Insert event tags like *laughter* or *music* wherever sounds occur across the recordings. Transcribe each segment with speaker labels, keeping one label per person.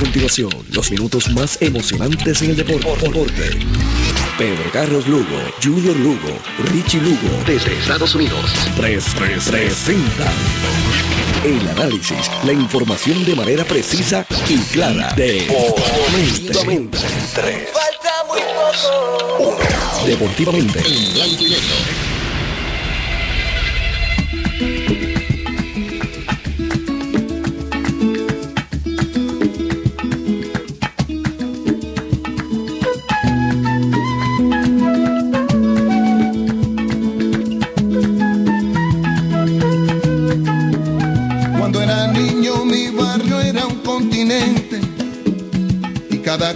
Speaker 1: continuación los minutos más emocionantes en el deporte. Pedro Carlos Lugo, Junior Lugo, Richie Lugo, desde Estados Unidos. 3presenta el análisis, la información de manera precisa y clara. Deportivamente. 3,
Speaker 2: Falta muy poco.
Speaker 1: 1. Deportivamente. En blanco y negro.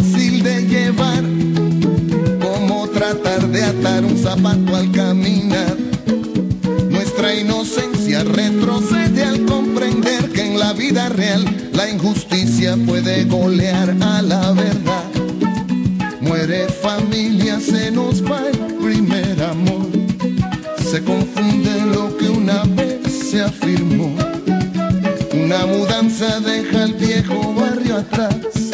Speaker 3: fácil de llevar, como tratar de atar un zapato al caminar. Nuestra inocencia retrocede al comprender que en la vida real la injusticia puede golear a la verdad. Muere familia, se nos va el primer amor. Se confunde lo que una vez se afirmó. Una mudanza deja el viejo barrio atrás.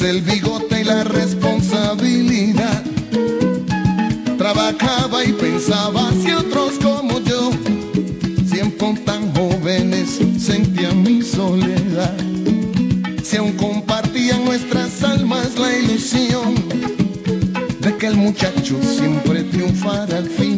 Speaker 3: El bigote y la responsabilidad. Trabajaba y pensaba si otros como yo, siempre tan jóvenes, sentían mi soledad. Si aún compartían nuestras almas la ilusión de que el muchacho siempre triunfara al final.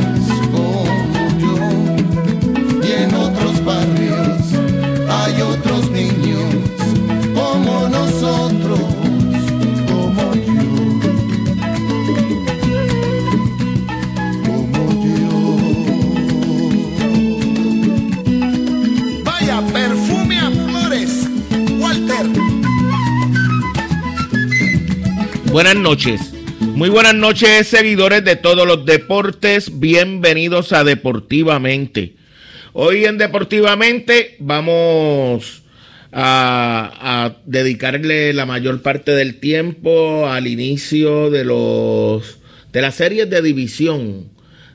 Speaker 4: Buenas noches. Muy buenas noches, seguidores de todos los deportes. Bienvenidos a Deportivamente. Hoy en Deportivamente vamos a, dedicarle la mayor parte del tiempo al inicio de los de las series de división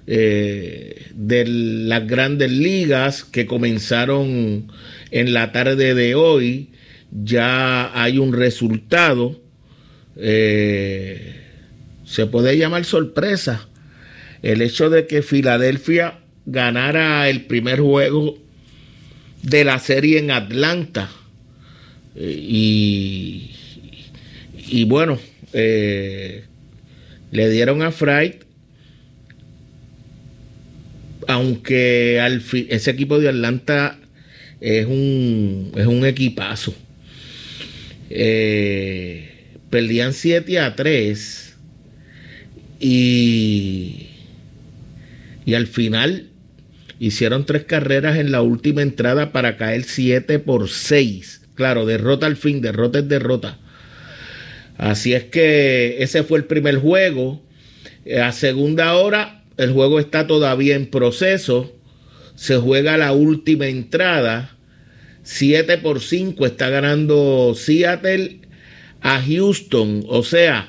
Speaker 4: eh, de las grandes ligas que comenzaron en la tarde de hoy. Ya hay un resultado. Eh, se puede llamar sorpresa el hecho de que Filadelfia ganara el primer juego de la serie en Atlanta. Eh, y, bueno, le dieron a Fright aunque ese equipo de Atlanta es un, es un equipazo. Eh, perdían 7 a 3 y, y al final hicieron tres carreras en la última entrada para caer 7 por 6. Claro, derrota al fin, derrota es derrota. Así es que ese fue el primer juego. A segunda hora el juego está todavía en proceso. Se juega la última entrada. 7 por 5 está ganando Seattle a Houston. O sea,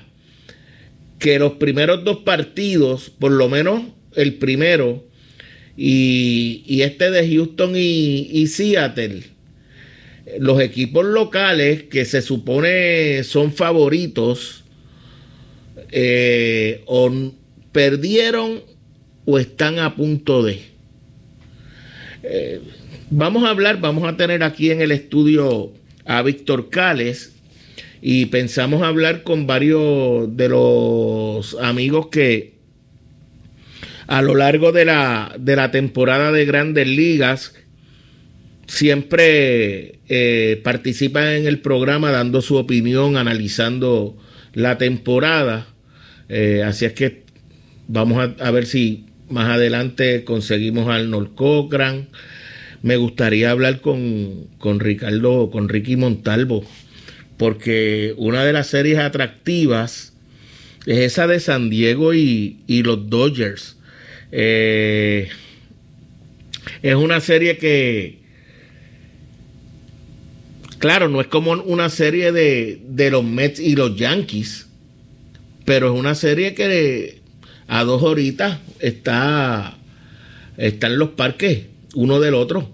Speaker 4: que los primeros dos partidos, por lo menos el primero, y, este de Houston y, Seattle, los equipos locales que se supone son favoritos, eh, perdieron o están a punto de. Eh, vamos a hablar, vamos a tener aquí en el estudio a Víctor Cales y pensamos hablar con varios de los amigos que a lo largo de la, de la temporada de grandes ligas siempre eh, participan en el programa dando su opinión, analizando la temporada. Eh, así es que vamos a ver si más adelante conseguimos a Arnold Cochran. Me gustaría hablar con, con Ricardo, con Ricky Montalvo, porque una de las series atractivas es esa de San Diego y, los Dodgers. Eh, es una serie que, claro, no es como una serie de, de los Mets y los Yankees, pero es una serie que a dos horitas está, están los parques, uno del otro.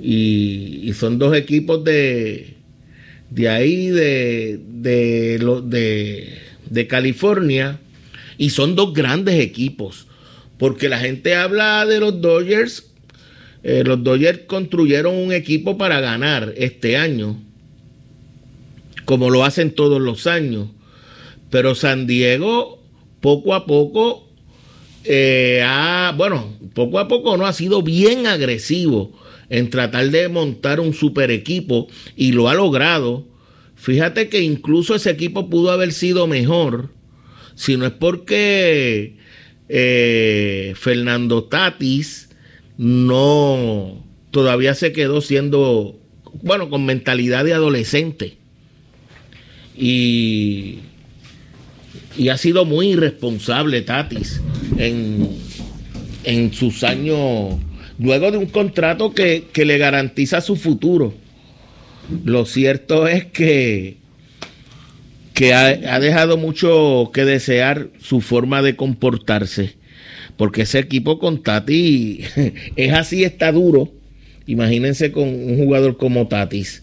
Speaker 4: Y, son dos equipos de, de ahí, de, de, de, California, y son dos grandes equipos. Porque la gente habla de los Dodgers. Eh, los Dodgers construyeron un equipo para ganar este año, como lo hacen todos los años. Pero San Diego poco a poco eh, ha, bueno, poco a poco no ha sido bien agresivo en tratar de montar un super equipo y lo ha logrado. Fíjate que incluso ese equipo pudo haber sido mejor si no es porque eh, Fernando Tatis no todavía se quedó siendo, bueno, con mentalidad de adolescente. Y y ha sido muy irresponsable Tatis en, en sus años, luego de un contrato que, le garantiza su futuro. Lo cierto es que, que ha, dejado mucho que desear su forma de comportarse, porque ese equipo con Tati *laughs* es así, está duro. Imagínense con un jugador como Tatis.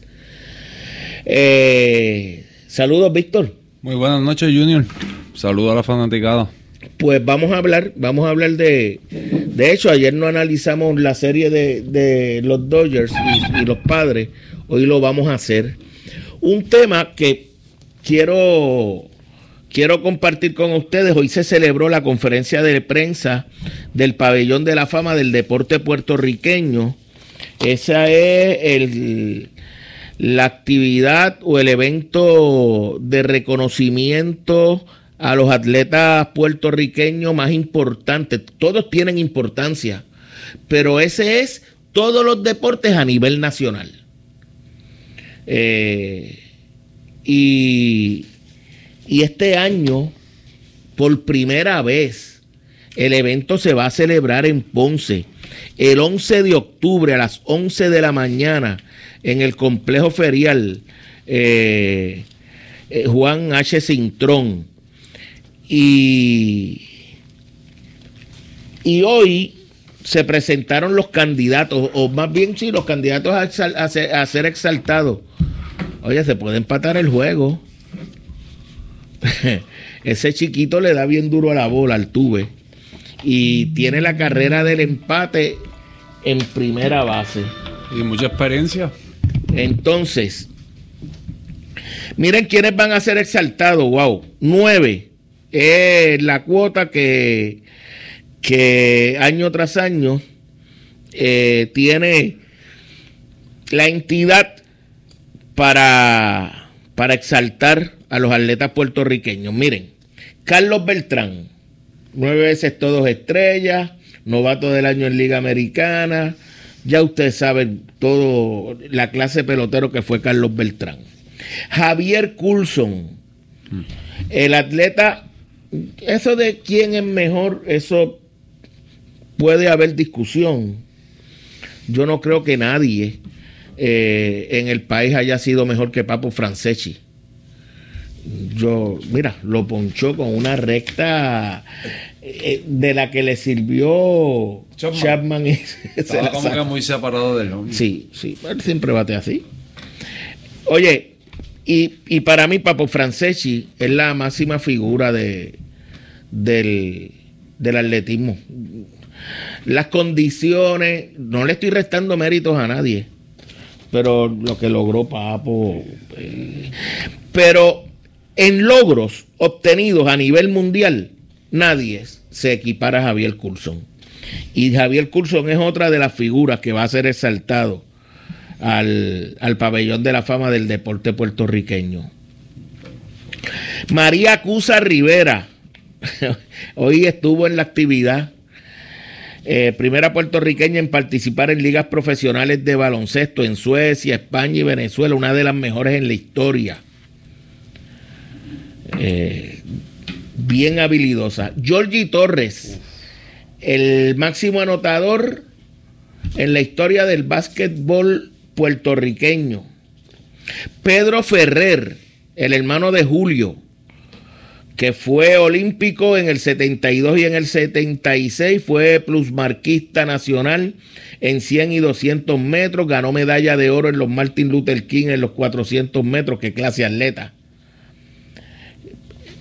Speaker 4: Eh, saludos, Víctor.
Speaker 5: Muy buenas noches, Junior. Saludos a la fanaticada.
Speaker 4: Pues vamos a hablar, vamos a hablar de. De hecho, ayer no analizamos la serie de, los Dodgers y, los padres. Hoy lo vamos a hacer. Un tema que quiero quiero compartir con ustedes. Hoy se celebró la conferencia de prensa del Pabellón de la Fama del Deporte Puertorriqueño. Esa es el, la actividad o el evento de reconocimiento a los atletas puertorriqueños más importantes. Todos tienen importancia, pero ese es todos los deportes a nivel nacional. Eh, y, y este año, por primera vez, el evento se va a celebrar en Ponce el 11 de octubre a las 11 de la mañana en el complejo ferial eh, eh, Juan H. Cintrón Y, y hoy se presentaron los candidatos, o más bien sí, los candidatos a, exal- a ser, a ser exaltados. Oye, se puede empatar el juego. *laughs* Ese chiquito le da bien duro a la bola, al tube. Y tiene la carrera del empate en primera base.
Speaker 5: Y mucha experiencia.
Speaker 4: Entonces, miren quiénes van a ser exaltados. Wow, nueve. Es la cuota que, que año tras año eh, tiene la entidad para, para exaltar a los atletas puertorriqueños. Miren, Carlos Beltrán, nueve veces todos estrellas, novato del año en Liga Americana. Ya ustedes saben todo la clase de pelotero que fue Carlos Beltrán. Javier Coulson, el atleta, eso de quién es mejor, eso puede haber discusión. Yo no creo que nadie eh, en el país haya sido mejor que Papo Franceschi. Yo, mira, lo ponchó con una recta eh, de la que le sirvió
Speaker 5: Chapman.
Speaker 4: Chapman. y *laughs* se la
Speaker 5: como que muy separado de él. ¿no?
Speaker 4: Sí, sí, él siempre bate así. Oye, y, y para mí Papo Franceschi es la máxima figura de, del, del atletismo. Las condiciones, no le estoy restando méritos a nadie, pero lo que logró Papo. eh, pero en logros obtenidos a nivel mundial, nadie se equipara a Javier Coulson. Y Javier Coulson es otra de las figuras que va a ser exaltado al, al pabellón de la fama del deporte puertorriqueño. María Cusa Rivera, *laughs* hoy estuvo en la actividad, eh, primera puertorriqueña en participar en ligas profesionales de baloncesto en Suecia, España y Venezuela, una de las mejores en la historia. Eh, bien habilidosa. Georgie Torres, el máximo anotador en la historia del básquetbol puertorriqueño. Pedro Ferrer, el hermano de Julio, que fue olímpico en el 72 y en el 76, fue plusmarquista nacional en 100 y 200 metros, ganó medalla de oro en los Martin Luther King en los 400 metros, qué clase atleta.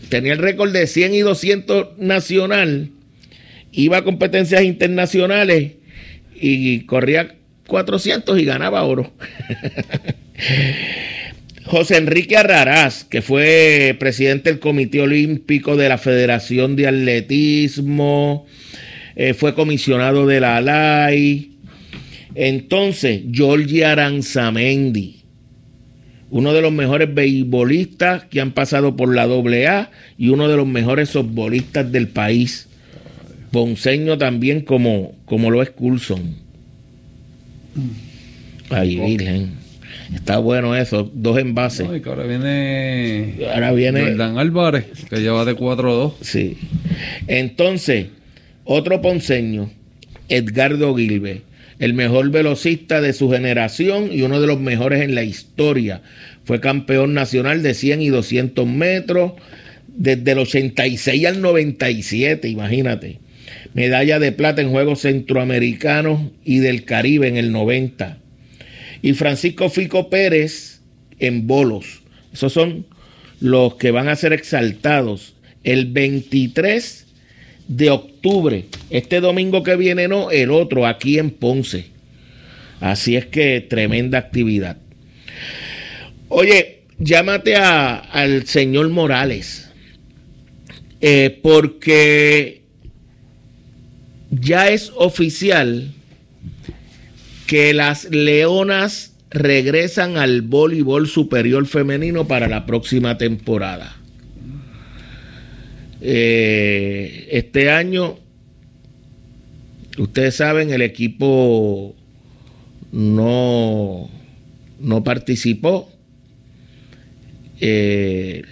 Speaker 4: Tenía el récord de 100 y 200 nacional, iba a competencias internacionales y corría 400 y ganaba oro. *laughs* José Enrique Arraraz, que fue presidente del Comité Olímpico de la Federación de Atletismo, eh, fue comisionado de la ALAI. Entonces, Giorgi Aranzamendi, uno de los mejores beisbolistas que han pasado por la AA y uno de los mejores softbolistas del país. Ponceño también como, como lo es Coulson. Ay, Virgen. Está bueno eso, dos envases.
Speaker 5: No, y que ahora viene
Speaker 4: Ahora viene.
Speaker 5: Jordan Álvarez, que lleva de 4-2.
Speaker 4: Sí. Entonces, otro ponceño, Edgardo Gilbe, el mejor velocista de su generación y uno de los mejores en la historia. Fue campeón nacional de 100 y 200 metros desde el 86 al 97, imagínate. Medalla de plata en Juegos Centroamericanos y del Caribe en el 90. Y Francisco Fico Pérez en bolos. Esos son los que van a ser exaltados el 23 de octubre. Este domingo que viene no, el otro aquí en Ponce. Así es que tremenda actividad. Oye, llámate al señor Morales. eh, porque ya es oficial que las Leonas regresan al voleibol superior femenino para la próxima temporada. Eh, este año, ustedes saben, el equipo no, no participó. Eh,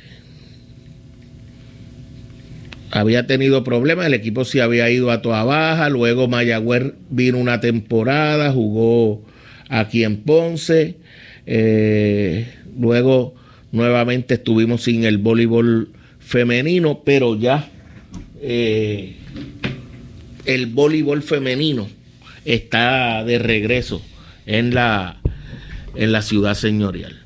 Speaker 4: había tenido problemas, el equipo se había ido a toda baja, luego Mayagüez vino una temporada, jugó aquí en Ponce, eh, luego nuevamente estuvimos sin el voleibol femenino, pero ya eh, el voleibol femenino está de regreso en la, en la ciudad señorial.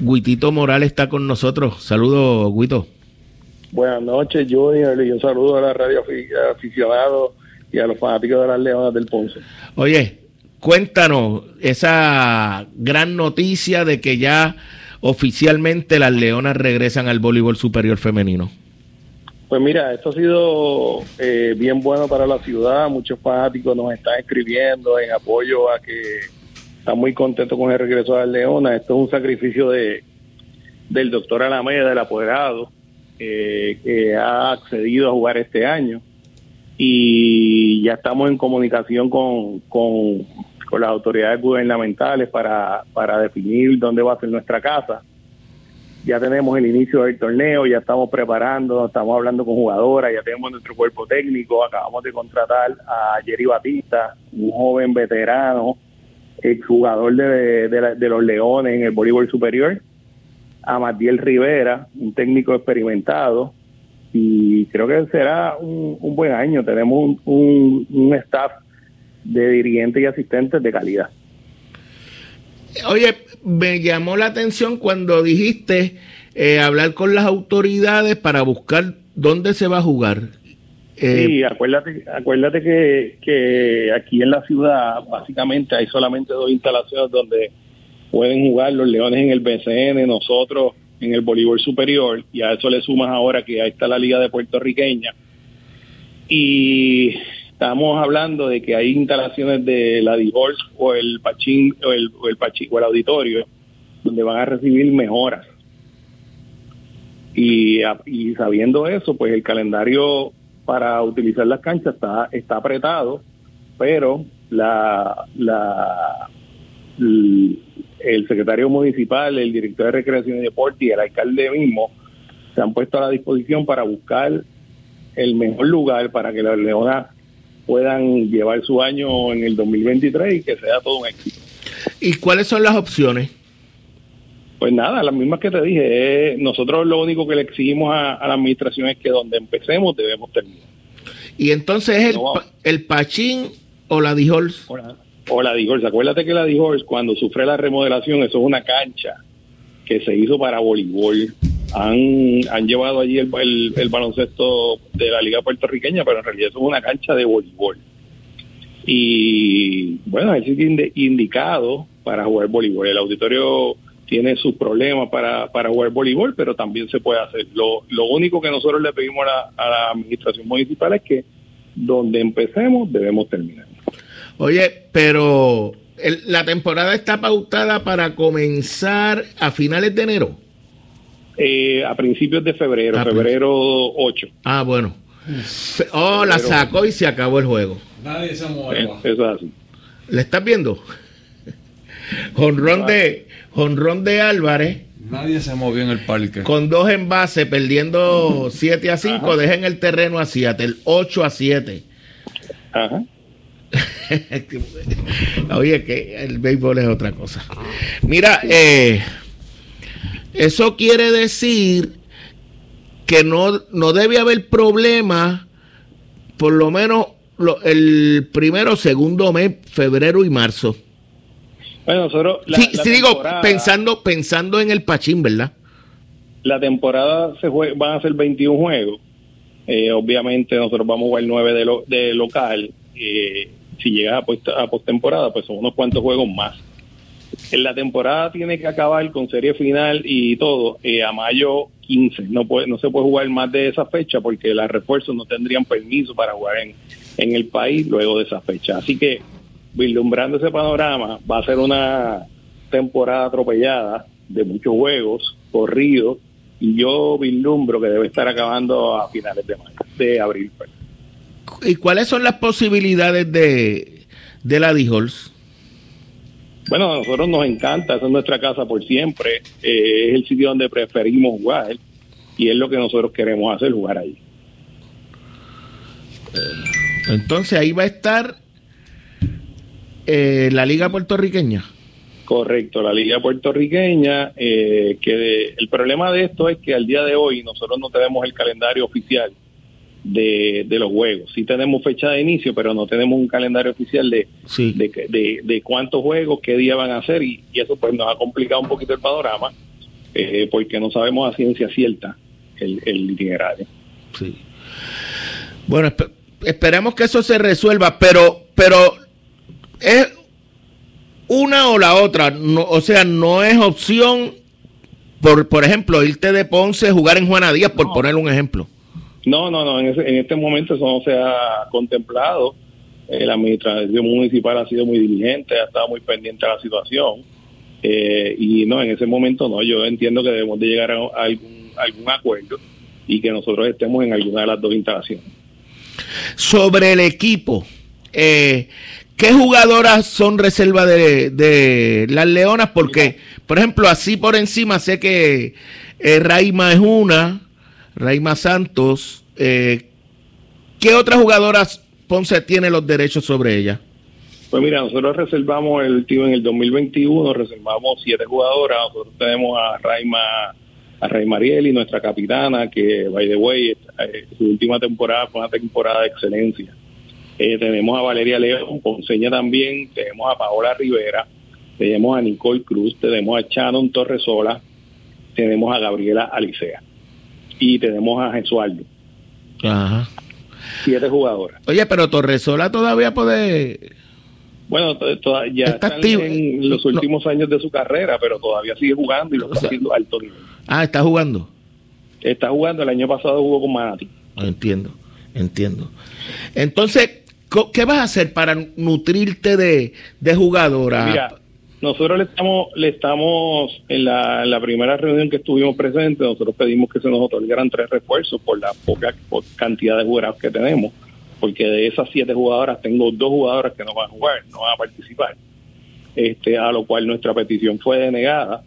Speaker 4: Guitito Morales está con nosotros. Saludos, Guito.
Speaker 6: Buenas noches, Junior, y un saludo a la radio aficionados y a los fanáticos de las Leonas del Ponce.
Speaker 4: Oye, cuéntanos esa gran noticia de que ya oficialmente las Leonas regresan al voleibol superior femenino.
Speaker 6: Pues mira, esto ha sido eh, bien bueno para la ciudad. Muchos fanáticos nos están escribiendo en apoyo a que están muy contentos con el regreso a las Leonas. Esto es un sacrificio de del doctor Alameda, del apoderado, eh, que ha accedido a jugar este año. Y ya estamos en comunicación con, con, las autoridades gubernamentales para, para definir dónde va a ser nuestra casa ya tenemos el inicio del torneo, ya estamos preparando, estamos hablando con jugadoras, ya tenemos nuestro cuerpo técnico, acabamos de contratar a Jerry Batista, un joven veterano, exjugador de, de, de los Leones en el voleibol superior, a Matiel Rivera, un técnico experimentado, y creo que será un, un buen año. Tenemos un, un, un staff de dirigentes y asistentes de calidad.
Speaker 4: Oye, me llamó la atención cuando dijiste eh, hablar con las autoridades para buscar dónde se va a jugar.
Speaker 6: Eh, sí, acuérdate, acuérdate que, que aquí en la ciudad básicamente hay solamente dos instalaciones donde pueden jugar los Leones en el BCN, nosotros en el voleibol superior, y a eso le sumas ahora que ahí está la Liga de Puertorriqueña. Y estamos hablando de que hay instalaciones de la Divorce o el Pachín o el, o el, Pachín, o el auditorio donde van a recibir mejoras. Y, y sabiendo eso, pues el calendario para utilizar las canchas está, está apretado, pero la, la, el secretario municipal, el director de Recreación y Deporte y el alcalde mismo se han puesto a la disposición para buscar el mejor lugar para que las leonas puedan llevar su año en el 2023 y que sea todo un éxito.
Speaker 4: ¿Y cuáles son las opciones?
Speaker 6: Pues nada, las mismas que te dije. nosotros lo único que le exigimos a, a, la administración es que donde empecemos debemos terminar.
Speaker 4: ¿Y entonces es el, no, el Pachín o la Dijols?
Speaker 6: O la, o la Dijols. Acuérdate que la Dijols, cuando sufre la remodelación, eso es una cancha que se hizo para voleibol. Han, han llevado allí el, el, el, baloncesto de la liga puertorriqueña, pero en realidad eso es una cancha de voleibol. Y bueno, es indicado para jugar voleibol. El auditorio tiene sus problemas para, para jugar voleibol, pero también se puede hacer. Lo, lo único que nosotros le pedimos a la, a la administración municipal es que donde empecemos debemos terminar.
Speaker 4: Oye, pero el, la temporada está pautada para comenzar a finales de enero.
Speaker 6: Eh, a principios de febrero, a febrero 8.
Speaker 4: Ah, bueno. Oh, la sacó y se acabó el juego.
Speaker 5: Nadie se mueve.
Speaker 6: Eh, eso es así.
Speaker 4: ¿Le estás viendo? *laughs* Honrón de, honrón de Álvarez.
Speaker 5: Nadie se movió en el parque.
Speaker 4: Con dos envases, perdiendo 7 a 5, dejen el terreno a Seattle, 8 a 7.
Speaker 6: Ajá. *laughs*
Speaker 4: Oye, que el béisbol es otra cosa. Mira, eh, eso quiere decir que no, no debe haber problema, por lo menos lo, el primero, segundo mes, febrero y marzo.
Speaker 6: Bueno, nosotros.
Speaker 4: La, sí, la sí digo, pensando, pensando en el Pachín, ¿verdad?
Speaker 6: La temporada se juega, van a ser 21 juegos. Eh, obviamente, nosotros vamos a jugar 9 de, lo, de local. Eh, si llega a, post, a postemporada, pues son unos cuantos juegos más. En la temporada tiene que acabar con serie final y todo eh, a mayo 15. No puede, no se puede jugar más de esa fecha porque las refuerzos no tendrían permiso para jugar en, el país luego de esa fecha. Así que vislumbrando ese panorama, va a ser una temporada atropellada de muchos juegos, corridos, y yo vislumbro que debe estar acabando a finales de abril.
Speaker 4: ¿Y cuáles son las posibilidades de, de la Dijols?
Speaker 6: Bueno, a nosotros nos encanta, esa es nuestra casa por siempre, eh, es el sitio donde preferimos jugar y es lo que nosotros queremos hacer, jugar ahí.
Speaker 4: Entonces ahí va a estar eh, la liga puertorriqueña.
Speaker 6: Correcto, la liga puertorriqueña, eh, que de- el problema de esto es que al día de hoy nosotros no tenemos el calendario oficial de, de los juegos. Sí tenemos fecha de inicio, pero no tenemos un calendario oficial de,
Speaker 4: Sí.
Speaker 6: de, de, de cuántos juegos, qué día van a hacer y, y eso pues nos ha complicado un poquito el panorama eh, porque no sabemos a ciencia cierta el, el itinerario.
Speaker 4: Sí. Bueno, espe- esperemos que eso se resuelva, pero, pero es una o la otra. No, o sea, no es opción, por, por ejemplo, irte de Ponce, jugar en Juana Díaz, por
Speaker 6: No.
Speaker 4: poner un ejemplo.
Speaker 6: No, no, no, en, ese- en este momento eso no se ha contemplado. Eh, la administración municipal ha sido muy diligente, ha estado muy pendiente de la situación. Eh, y no, en ese momento no, yo entiendo que debemos de llegar a, a algún, algún acuerdo y que nosotros estemos en alguna de las dos instalaciones.
Speaker 4: Sobre el equipo, eh, ¿qué jugadoras son reserva de, de las Leonas? Porque, por ejemplo, así por encima sé que eh, Raima es una, Raima Santos. Eh, ¿Qué otras jugadoras Ponce tiene los derechos sobre ella?
Speaker 6: Pues mira, nosotros reservamos el tío en el 2021, reservamos siete jugadoras, nosotros tenemos a Raima a Raima Arieli, nuestra capitana, que by the way, eh, su última temporada fue una temporada de excelencia. Eh, tenemos a Valeria León, Ponceña también, tenemos a Paola Rivera, tenemos a Nicole Cruz, tenemos a Shannon Torresola, tenemos a Gabriela Alicea y tenemos a Jesualdo,
Speaker 4: Ajá.
Speaker 6: siete jugadoras.
Speaker 4: Oye, pero Torresola todavía puede.
Speaker 6: Bueno, to- toda- ya
Speaker 4: Está
Speaker 6: están
Speaker 4: activo.
Speaker 6: en los
Speaker 4: No.
Speaker 6: últimos años de su carrera, pero todavía sigue jugando y lo
Speaker 4: O
Speaker 6: está
Speaker 4: sea-
Speaker 6: haciendo alto nivel.
Speaker 4: Ah, está jugando.
Speaker 6: Está jugando, el año pasado jugó con Manati.
Speaker 4: Entiendo, entiendo. Entonces, ¿qué vas a hacer para nutrirte de, de jugadora?
Speaker 6: Mira, nosotros le estamos, le estamos en la, primera reunión que estuvimos presentes, nosotros pedimos que se nos otorgaran tres refuerzos por la poca cantidad de jugadores que tenemos, porque de esas siete jugadoras tengo dos jugadoras que no van a jugar, no van a participar. Este, a lo cual nuestra petición fue denegada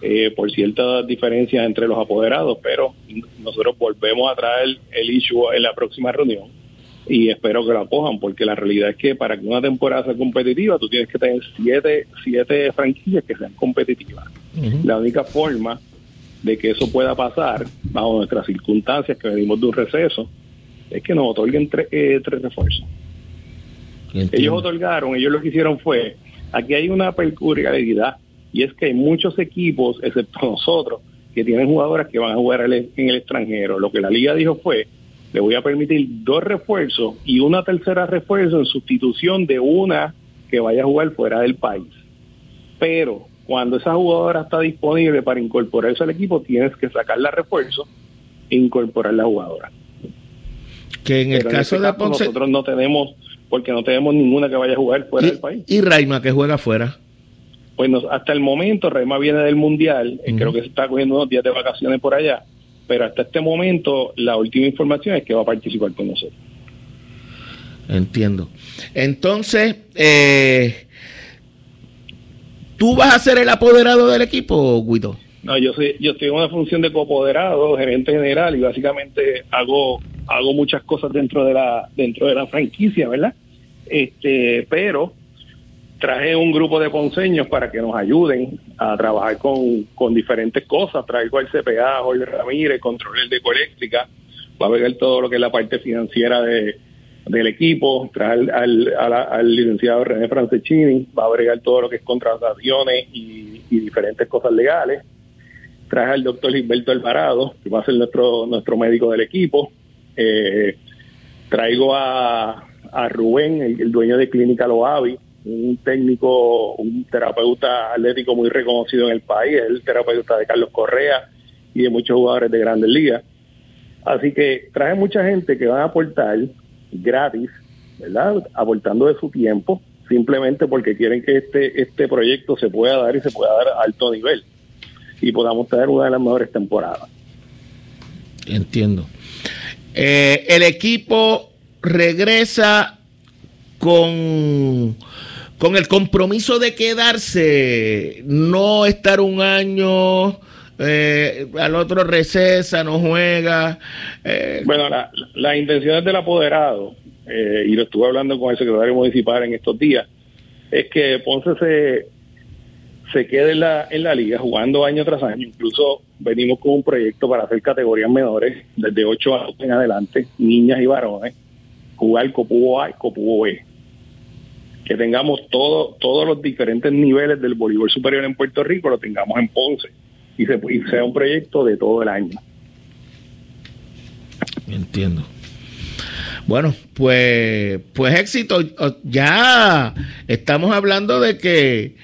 Speaker 6: eh, por ciertas diferencias entre los apoderados, pero nosotros volvemos a traer el issue en la próxima reunión y espero que lo acojan, porque la realidad es que para que una temporada sea competitiva, tú tienes que tener siete, siete franquicias que sean competitivas. La única forma de que eso pueda pasar, bajo nuestras circunstancias, que venimos de un receso, es que nos otorguen tre- eh, tres refuerzos.
Speaker 4: Entiendo.
Speaker 6: Ellos otorgaron, ellos lo que hicieron fue, aquí hay una peculiaridad, y es que hay muchos equipos, excepto nosotros, que tienen jugadoras que van a jugar al- en el extranjero. Lo que la liga dijo fue, le voy a permitir dos refuerzos y una tercera refuerzo en sustitución de una que vaya a jugar fuera del país. Pero cuando esa jugadora está disponible para incorporarse al equipo, tienes que sacar la refuerzo e incorporar la jugadora.
Speaker 4: que en el
Speaker 6: Pero
Speaker 4: caso
Speaker 6: este
Speaker 4: de Ponce
Speaker 6: nosotros no tenemos, porque no tenemos ninguna que vaya a jugar fuera del país.
Speaker 4: y, Raima que juega afuera.
Speaker 6: Pues nos- hasta el momento Rema viene del Mundial,
Speaker 4: Ujú.
Speaker 6: creo que se está cogiendo unos días de vacaciones por allá, pero hasta este momento la última información es que va a participar con nosotros.
Speaker 4: Entiendo. Entonces, eh, ¿tú vas a ser el apoderado del equipo, Guido?
Speaker 6: No, yo soy, yo estoy en una función de coapoderado, gerente general y básicamente hago hago muchas cosas dentro de la dentro de la franquicia, ¿verdad? Este, pero traje un grupo de ponceños para que nos ayuden a trabajar con, con diferentes cosas. Traigo al CPA, Jorge Ramírez, controler de ecoeléctrica, va a ver todo lo que es la parte financiera de, del equipo, trae al, al, licenciado René Francescini, va a bregar todo lo que es contrataciones y, y diferentes cosas legales. Traje al doctor Gilberto Alvarado, que va a ser nuestro, nuestro médico del equipo. Eh, traigo a, a Rubén, el, el dueño de Clínica Loavi, un técnico, un terapeuta atlético muy reconocido en el país, el terapeuta de Carlos Correa y de muchos jugadores de grandes ligas. Así que traje mucha gente que van a aportar gratis, ¿verdad? Aportando de su tiempo, simplemente porque quieren que este, este proyecto se pueda dar y se pueda dar a alto nivel y podamos tener una de las mejores temporadas.
Speaker 4: Entiendo. Eh, el equipo regresa con, con el compromiso de quedarse, no estar un año, eh, al otro recesa, no juega. eh,
Speaker 6: Bueno, la, las intenciones del apoderado, eh, y lo estuve hablando con el secretario municipal en estos días, es que Ponce se, se quede en la, en la liga jugando año tras año. Incluso venimos con un proyecto para hacer categorías menores desde 8 años en adelante, niñas y varones, jugar Copubo A y Copubo B. Que tengamos todo, todos los diferentes niveles del voleibol superior en Puerto Rico, lo tengamos en Ponce y, se, y sea un proyecto de todo el año.
Speaker 4: Entiendo. Bueno, pues, pues éxito. Ya estamos hablando de que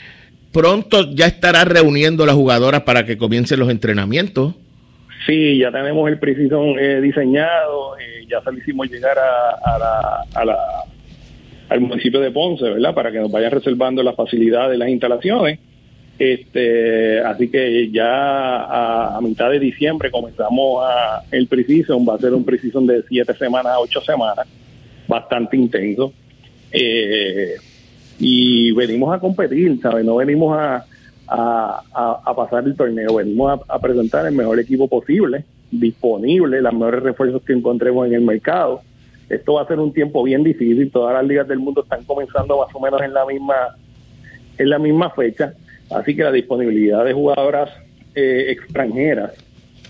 Speaker 4: pronto ya estará reuniendo las jugadoras para que comiencen los entrenamientos.
Speaker 6: Sí, ya tenemos el preciso eh, diseñado, eh, ya se lo hicimos llegar a, la, a la, al municipio de Ponce, ¿verdad? Para que nos vayan reservando las facilidades, las instalaciones. Este, así que ya a, mitad de diciembre comenzamos a, el Precision, va a ser un Precision de siete semanas a ocho semanas, bastante intenso. Eh, y venimos a competir, ¿sabes? No venimos a, a, pasar el torneo, venimos a, presentar el mejor equipo posible, disponible, los mejores refuerzos que encontremos en el mercado. Esto va a ser un tiempo bien difícil, todas las ligas del mundo están comenzando más o menos en la misma en la misma fecha Así que la disponibilidad de jugadoras eh, extranjeras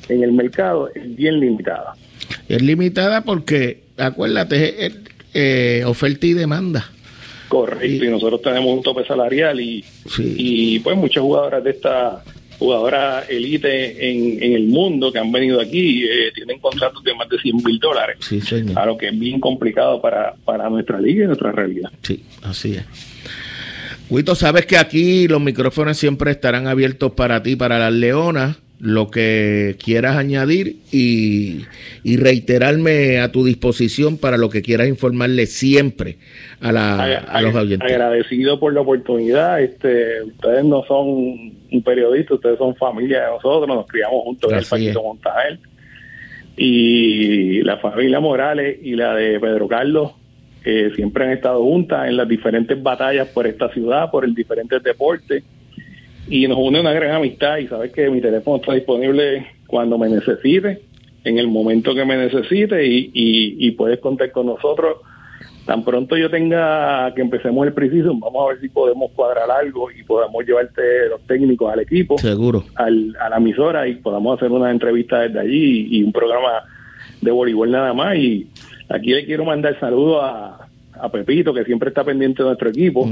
Speaker 6: en el mercado es bien limitada.
Speaker 4: Es limitada porque, acuérdate, es, eh, oferta y demanda.
Speaker 6: Correcto, y, nosotros tenemos un tope salarial y, y pues muchas jugadoras de esta jugadoras elite en, en, el mundo que han venido aquí eh, tienen contratos de más de 100 mil dólares.
Speaker 4: Sí, señor.
Speaker 6: Claro que es bien complicado para, para nuestra liga y nuestra realidad.
Speaker 4: Sí, así es. Huito, sabes que aquí los micrófonos siempre estarán abiertos para ti, para las leonas, lo que quieras añadir y, reiterarme a tu disposición para lo que quieras informarle siempre a, la, los oyentes.
Speaker 6: Agradecido por la oportunidad. Este, ustedes no son un periodista, ustedes son familia de nosotros, nos criamos juntos en el Paquito Montajer. Y la familia Morales y la de Pedro Carlos siempre han estado juntas en las diferentes batallas por esta ciudad, por el diferentes deportes, y nos une una gran amistad y sabes que mi teléfono está disponible cuando me necesite, en el momento que me necesite y, y, puedes contar con nosotros. Tan pronto yo tenga que empecemos el preciso, vamos a ver si podemos cuadrar algo y podamos llevarte los técnicos al equipo,
Speaker 4: seguro,
Speaker 6: al, a la emisora y podamos hacer una entrevista desde allí y, y un programa de voleibol nada más y Aquí le quiero mandar saludos a, a Pepito, que siempre está pendiente de nuestro equipo.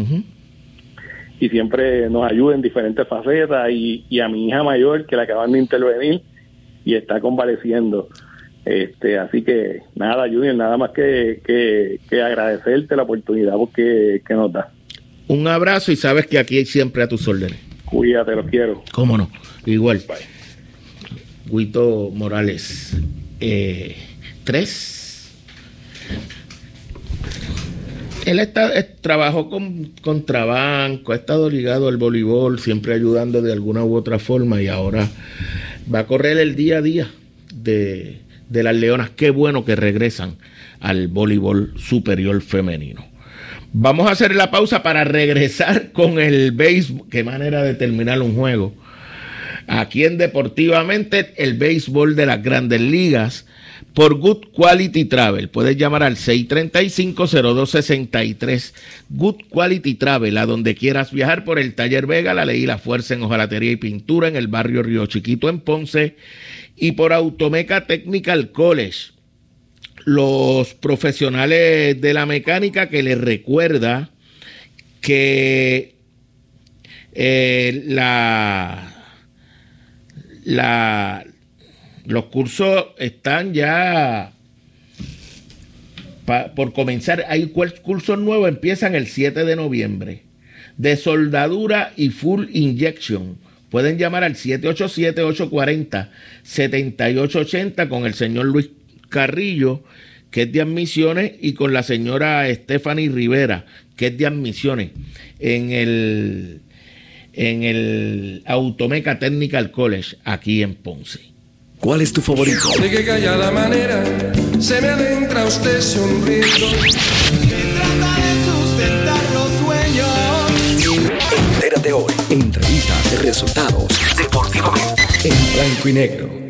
Speaker 6: Y siempre nos ayuda en diferentes facetas. Y, a mi hija mayor, que la acaban de intervenir y está convaleciendo. Este, así que nada, Junior, nada más que, que, agradecerte la oportunidad porque, que nos da.
Speaker 4: Un abrazo y sabes que aquí hay siempre a tus órdenes.
Speaker 6: Cuídate, lo quiero.
Speaker 4: Cómo no, igual. Guito Morales. Eh, tres él está, trabajó con, con Trabanco, ha estado ligado al voleibol, siempre ayudando de alguna u otra forma y ahora va a correr el día a día de, de las leonas. Qué bueno que regresan al voleibol superior femenino. Vamos a hacer la pausa para regresar *laughs* con el béisbol. Qué manera de terminar un juego. Aquí en Deportivamente, el béisbol de las grandes ligas por Good Quality Travel. Puedes llamar al 635-0263. Good Quality Travel, a donde quieras viajar por el Taller Vega, la ley y la fuerza en hojalatería y pintura en el barrio Río Chiquito en Ponce y por Automeca Technical College. Los profesionales de la mecánica que les recuerda que eh, la, la, los cursos están ya por comenzar. Hay cursos nuevos, empiezan el 7 de noviembre. De soldadura y full injection. Pueden llamar al 787-840-7880 con el señor Luis Carrillo, que es de admisiones, y con la señora Stephanie Rivera, que es de admisiones, en el, en el Automeca Technical College, aquí en Ponce.
Speaker 1: ¿Cuál es tu favorito?
Speaker 7: De qué callada manera se me adentra usted sonriendo. Trata de sustentar los sueños.
Speaker 1: Entérate hoy. Entrevistas, resultados, deportivamente. En blanco y negro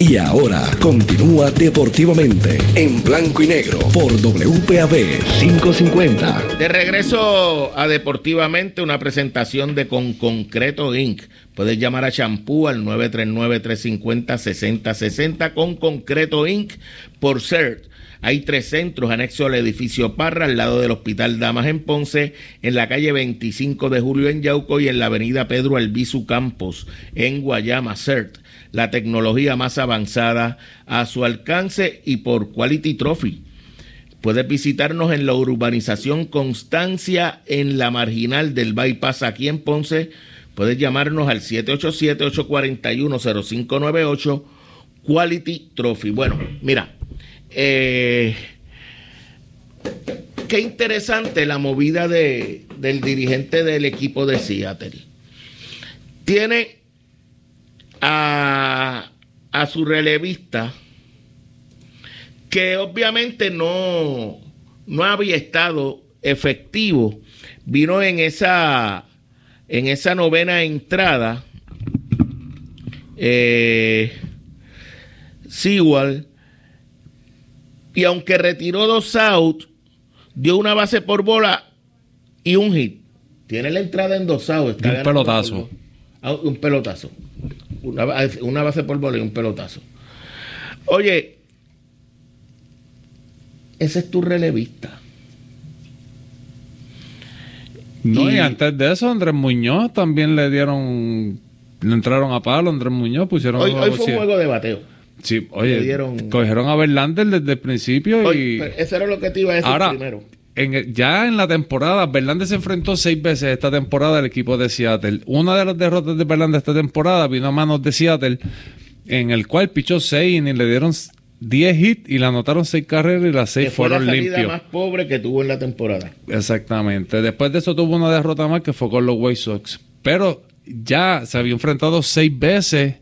Speaker 1: Y ahora continúa deportivamente en blanco y negro por WPAB 550.
Speaker 4: De regreso a Deportivamente, una presentación de Con Concreto Inc. Puedes llamar a Champú al 939-350-6060 con Concreto Inc. por CERT. Hay tres centros anexos al edificio Parra, al lado del Hospital Damas en Ponce, en la calle 25 de Julio en Yauco y en la avenida Pedro Albizu Campos, en Guayama, CERT la tecnología más avanzada a su alcance y por Quality Trophy. Puedes visitarnos en la urbanización Constancia en la marginal del Bypass aquí en Ponce. Puedes llamarnos al 787-841-0598 Quality Trophy. Bueno, mira, eh, qué interesante la movida de, del dirigente del equipo de Seattle. Tiene a, a su relevista, que obviamente no, no había estado efectivo, vino en esa, en esa novena entrada, eh, Sewell, y aunque retiró dos outs, dio una base por bola y un hit. Tiene la entrada en dos outs.
Speaker 5: un pelotazo.
Speaker 4: Ah, un pelotazo. Una, una base por bola y un pelotazo. Oye, ese es tu relevista.
Speaker 5: No, y, antes de eso, Andrés Muñoz también le dieron. Le entraron a palo, Andrés Muñoz, pusieron.
Speaker 4: Hoy, hoy fue un juego de bateo.
Speaker 5: Sí, oye, dieron... cogieron a Verlander desde el principio y.
Speaker 4: Eso era lo que te iba a decir
Speaker 5: Ahora,
Speaker 4: primero.
Speaker 5: En, ya en la temporada, Verlander se enfrentó seis veces esta temporada al equipo de Seattle. Una de las derrotas de Verlander esta temporada vino a manos de Seattle, en el cual pichó seis y le dieron 10 hits y le anotaron seis carreras y las seis
Speaker 4: que fue
Speaker 5: fueron
Speaker 4: la
Speaker 5: limpios.
Speaker 4: más pobre que tuvo en la temporada.
Speaker 5: Exactamente. Después de eso tuvo una derrota más que fue con los White Sox. Pero ya se había enfrentado seis veces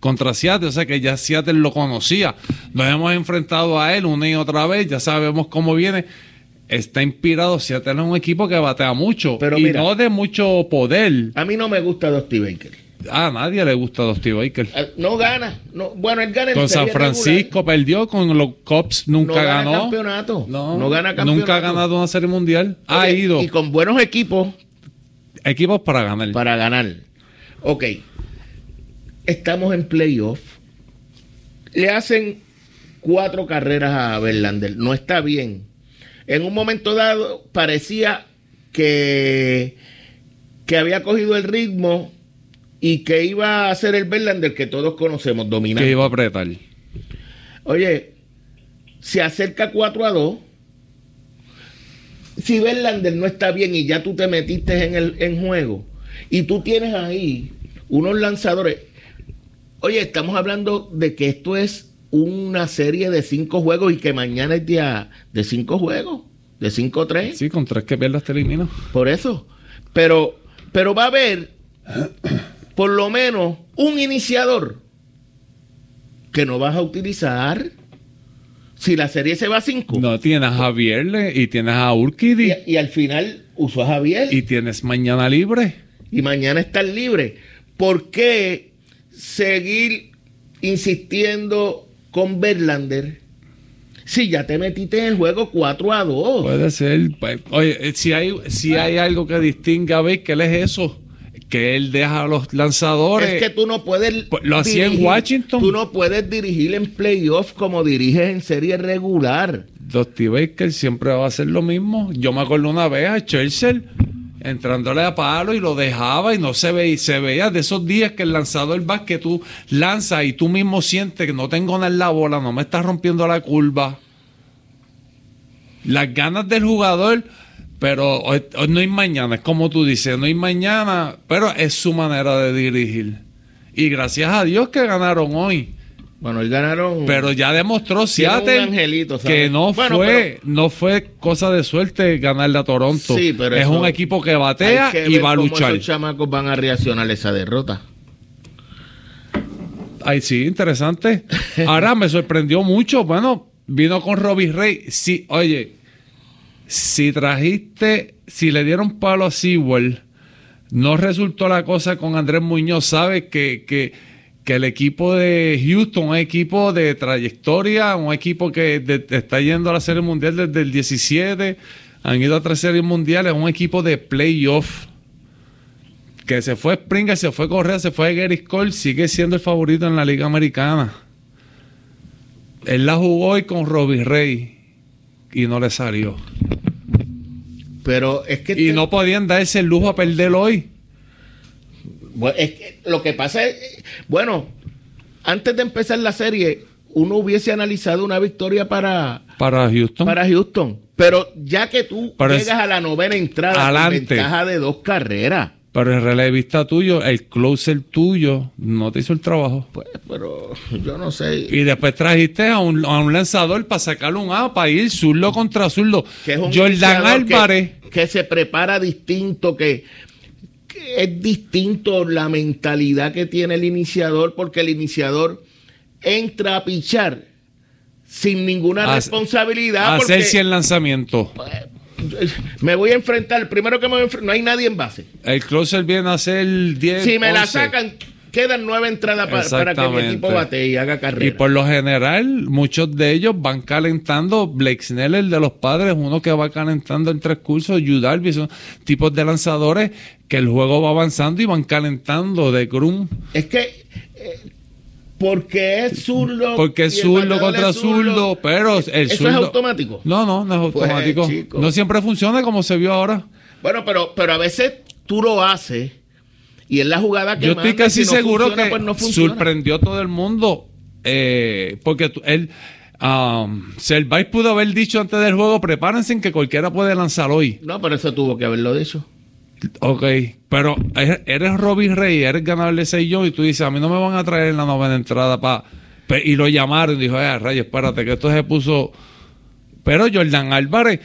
Speaker 5: contra Seattle, o sea que ya Seattle lo conocía. Nos hemos enfrentado a él una y otra vez, ya sabemos cómo viene. Está inspirado, Seattle es un equipo que batea mucho
Speaker 4: Pero
Speaker 5: y
Speaker 4: mira,
Speaker 5: no de mucho poder.
Speaker 4: A mí no me gusta Dusty Baker.
Speaker 5: A nadie le gusta a Dusty Baker.
Speaker 4: Eh, No gana. No, bueno, él gana en
Speaker 5: Con San
Speaker 4: regular.
Speaker 5: Francisco perdió, con los Cubs nunca
Speaker 4: No gana
Speaker 5: ganó.
Speaker 4: campeonato.
Speaker 5: No,
Speaker 4: No gana campeonato.
Speaker 5: Nunca ha ganado una serie mundial. ha ido
Speaker 4: Y con buenos equipos
Speaker 5: equipos para ganar.
Speaker 4: para ganar. Ok. Estamos en playoff. Le hacen cuatro carreras a Verlander. No está bien. En un momento dado parecía que, que había cogido el ritmo y que iba a ser el Verlander que todos conocemos, dominante.
Speaker 5: que iba a apretar.
Speaker 4: Oye, se acerca 4 a 2. Si Verlander no está bien y ya tú te metiste en el en juego y tú tienes ahí unos lanzadores. Oye, estamos hablando de que esto es una serie de cinco juegos y que mañana es día de cinco juegos, de 5-3.
Speaker 5: Sí, con tres que pierdas te elimino.
Speaker 4: Por eso. Pero, pero va a haber por lo menos un iniciador que no vas a utilizar si la serie se va a 5.
Speaker 5: No tienes a Javier y tienes a Urquidi
Speaker 4: Y, y al final usó a Javier
Speaker 5: y
Speaker 4: y,
Speaker 5: tienes mañana libre.
Speaker 4: mañana están libre. ¿Por qué seguir insistiendo con Verlander si ya te metiste en el juego 4 a 2?
Speaker 5: Puede ser. Pues, Oye, eh, si hay, si hay algo que distinga a Baker, es eso. Que él deja a los lanzadores.
Speaker 4: Es que tú no puedes.
Speaker 5: Pues, lo hacía en Washington.
Speaker 4: Tú no puedes dirigir en playoff como diriges en serie regular.
Speaker 5: Dusty Baker siempre va a hacer lo mismo. Yo me acuerdo una vez a Churchill entrándole a palo y lo dejaba y no se veía, se veía de esos días que el lanzador va que tú lanzas y tú mismo sientes que no tengo nada en la bola, no me estás rompiendo la curva. Las ganas del jugador, pero hoy- hoy no hay mañana, es como tú dices, no hay mañana, pero es su manera de dirigir. Y gracias a Dios que ganaron hoy.
Speaker 4: Bueno, hoy ganaron.
Speaker 5: Pero ya demostró Seattle que no
Speaker 4: Bueno,
Speaker 5: fue no fue cosa de suerte ganarle a Toronto.
Speaker 4: Sí, pero
Speaker 5: es
Speaker 4: eso-
Speaker 5: un equipo que batea
Speaker 4: que
Speaker 5: y va a
Speaker 4: cómo
Speaker 5: luchar.
Speaker 4: Esos chamacos van a reaccionar a esa derrota.
Speaker 5: Ay, sí, interesante. *laughs* Ahora me sorprendió mucho. Bueno, vino con Robbie Rey. Sí, oye, si trajiste, si le dieron palo a Sewell, no resultó la cosa con Andrés Muñoz. Sabes que, que, que el equipo de Houston, un equipo de trayectoria, un equipo que de- está yendo a la Serie Mundial desde el 17, han ido a tres series mundiales, un equipo de playoff. Que se fue Springer, se fue Correa, se fue Gary Cole, sigue siendo el favorito en la Liga Americana. Él la jugó hoy con Robbie Rey y no le salió.
Speaker 4: Pero es que.
Speaker 5: Y no podían darse el lujo a perder hoy.
Speaker 4: Bueno, es que lo que pasa es. Bueno, antes de empezar la serie, uno hubiese analizado una victoria para,
Speaker 5: Para Houston.
Speaker 4: para Houston. Pero ya que tú
Speaker 5: Pero
Speaker 4: llegas a la novena entrada
Speaker 5: Adelante.
Speaker 4: con ventaja de dos carreras.
Speaker 5: Pero el relevista tuyo, el closer tuyo, no te hizo el trabajo.
Speaker 4: Pues, pero yo no sé.
Speaker 5: Y después trajiste a un, a un lanzador para sacarle un A, para ir zurdo contra zurdo.
Speaker 4: que es un
Speaker 5: Jordan
Speaker 4: iniciador que-
Speaker 5: Álvarez.
Speaker 4: Que, se prepara distinto, que es distinto la mentalidad que tiene el iniciador, porque el iniciador entra a pichar sin ninguna
Speaker 5: a-
Speaker 4: responsabilidad.
Speaker 5: a
Speaker 4: porque,
Speaker 5: hacer 100 lanzamientos.
Speaker 4: me voy a enfrentar, primero que me voy a enfrentar, no hay nadie en base.
Speaker 5: El closer viene a hacer 10.
Speaker 4: Si me la
Speaker 5: 11.
Speaker 4: sacan, quedan nueve entradas pa- para, que mi equipo bate y haga carrera.
Speaker 5: Y por lo general, muchos de ellos van calentando. Blake Snell, el de los padres, uno que va calentando en tres cursos. Yu Darvish, son tipos de lanzadores que el juego va avanzando y van calentando de Grum.
Speaker 4: Es que eh, porque es zurdo.
Speaker 5: Porque es
Speaker 4: el
Speaker 5: zurdo contra
Speaker 4: zurdo,
Speaker 5: pero el
Speaker 4: ¿Eso es automático?
Speaker 5: No, no, no es
Speaker 4: Pues,
Speaker 5: automático. no siempre funciona como se vio ahora.
Speaker 4: Bueno, pero, pero a veces tú lo haces y es la jugada que
Speaker 5: Yo estoy
Speaker 4: manda,
Speaker 5: casi
Speaker 4: si no
Speaker 5: seguro
Speaker 4: funciona,
Speaker 5: que
Speaker 4: pues no
Speaker 5: sorprendió a todo el mundo. eh, porque él. Um, Servais pudo haber dicho antes del juego: prepárense en que cualquiera puede lanzar hoy.
Speaker 4: No, pero eso tuvo que haberlo dicho.
Speaker 5: Ok, pero eres, eres Robbie Rey, eres ganador de 6 y tú dices: A mí no me van a traer en la novena entrada para. Y lo llamaron y dijo: Eh, Rey, espérate, que esto se puso. Pero Jordan Álvarez